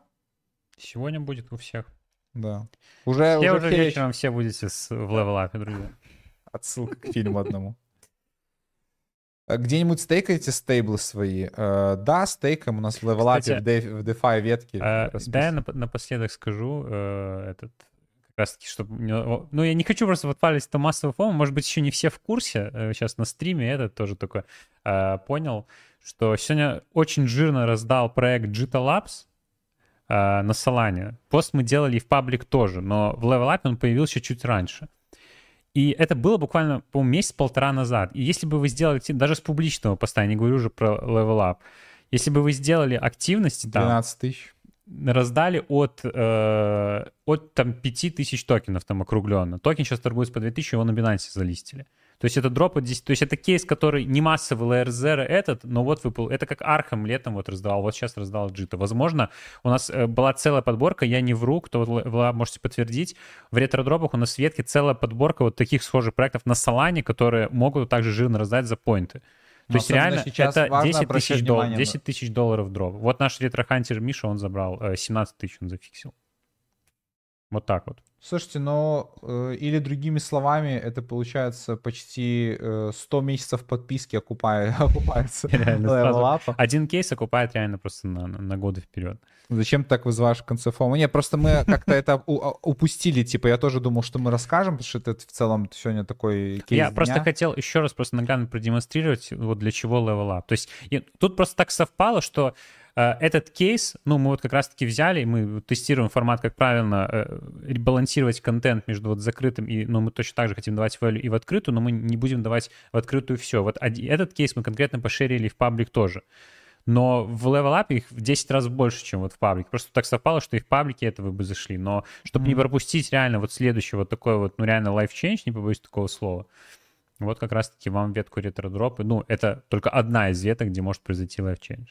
Сегодня будет у всех. Да. Уже, все уже, уже вечером все будете с, в левелапе, друзья. Отсылка к фильму одному. А где-нибудь стейкаете стейблы свои? Uh, да, стейкаем у нас в левелапе, в, в DeFi ветке. Uh, да, я напоследок скажу, uh, этот, как раз таки, чтобы... Ну, я не хочу просто подпалить это массовый фон, может быть, еще не все в курсе, сейчас на стриме этот тоже только понял, что сегодня очень жирно раздал проект Jita Labs, э, на Solana. Пост мы делали и в паблик тоже, но в Level Up он появился чуть раньше. И это было буквально, по-моему, месяц-полтора назад. И если бы вы сделали, даже с публичного поста, я не говорю уже про Level Up, если бы вы сделали активности там... 12 тысяч. Раздали от, э, от там 5 тысяч токенов там округленно. Токен сейчас торгуется по 2000, его на Binance залистили. То есть это дроп от 10, то есть это кейс, который не массовый LayerZero этот, но вот выпал, это как Arkham летом вот раздавал, вот сейчас раздал Jito. Возможно, у нас э, была целая подборка, я не вру, кто вы можете подтвердить, в ретро-дропах у нас в ветке целая подборка вот таких схожих проектов на Солане, которые могут также жирно раздать за поинты. То есть реально это 10 тысяч, долларов, 10 тысяч долларов дроп. Вот наш ретро-хантер Миша, он забрал 17 э, тысяч, он зафиксил. Вот так вот. Слушайте, но э, или другими словами, это получается почти э, 100 месяцев подписки окупая, окупается Один кейс окупает реально просто на, на годы вперед. Зачем ты так вызываешь в конце фома? Нет, просто мы как-то это а, упустили. Типа, я тоже думал, что мы расскажем, потому что это в целом сегодня такой кейс Я просто хотел еще раз просто наглядно продемонстрировать, вот для чего level up. То есть тут просто так совпало, что этот кейс, ну, мы вот как раз-таки взяли, мы тестируем формат, как правильно э, ребалансировать контент между вот закрытым и, ну, мы точно так же хотим давать value и в открытую, но мы не будем давать в открытую все. Вот этот кейс мы конкретно пошерили в паблик тоже. Но в Level Up их в 10 раз больше, чем вот в паблике. Просто так совпало, что и в паблике этого бы зашли. Но чтобы mm-hmm. не пропустить реально вот следующий вот такой вот, ну реально life change, не побоюсь такого слова, вот как раз-таки вам ветку ретро-дропы. Ну, это только одна из веток, где может произойти life change.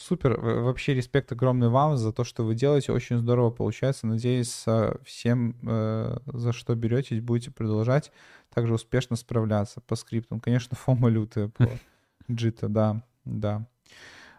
Супер. Вообще респект огромный вам за то, что вы делаете. Очень здорово получается. Надеюсь, всем, э, за что беретесь, будете продолжать также успешно справляться по скриптам. Конечно, фома лютая по джита, да, да.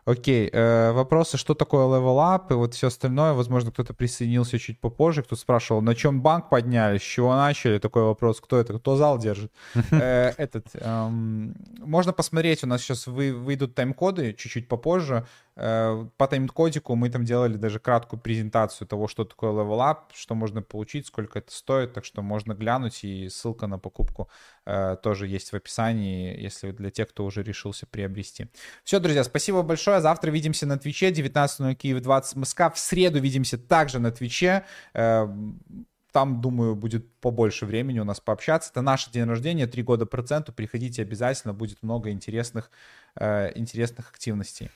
Окей, э, вопросы, что такое level up и вот все остальное. Возможно, кто-то присоединился чуть попозже, кто спрашивал, на чем банк подняли, с чего начали. Такой вопрос, кто это, кто зал держит. Э, этот, эм, можно посмотреть, у нас сейчас вы, выйдут тайм-коды чуть-чуть попозже. Э, по тайм-кодику мы там делали даже краткую презентацию того, что такое level up, что можно получить, сколько это стоит, так что можно глянуть, и ссылка на покупку э, тоже есть в описании, если для тех, кто уже решился приобрести. Все, друзья, спасибо большое. Завтра видимся на Твиче, 19 Киев, 20 Москва. В среду видимся также на Твиче. Э, там, думаю, будет побольше времени у нас пообщаться. Это наш день рождения, три года проценту. Приходите обязательно, будет много интересных, э, интересных активностей.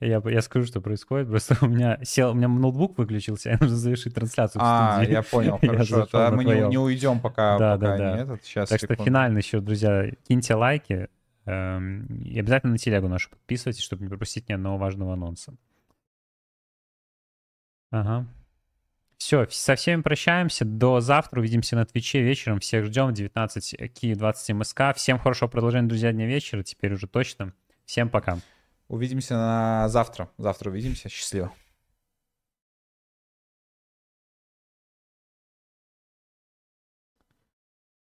Я, я скажу, что происходит. Просто у меня сел, у меня ноутбук выключился, я нужно завершить трансляцию. А, я понял, хорошо. Я мы не, не уйдем пока, да, пока да, да. этот. Сейчас, так секунду. что финально еще, друзья, киньте лайки. Эм, и обязательно на телегу нашу подписывайтесь, чтобы не пропустить ни одного важного анонса. Ага. Все, со всеми прощаемся. До завтра. Увидимся на Твиче вечером. Всех ждем. 19 Ки, 20 МСК. Всем хорошего продолжения, друзья, дня вечера. Теперь уже точно. Всем пока. Увидимся на завтра. Завтра увидимся. Счастливо.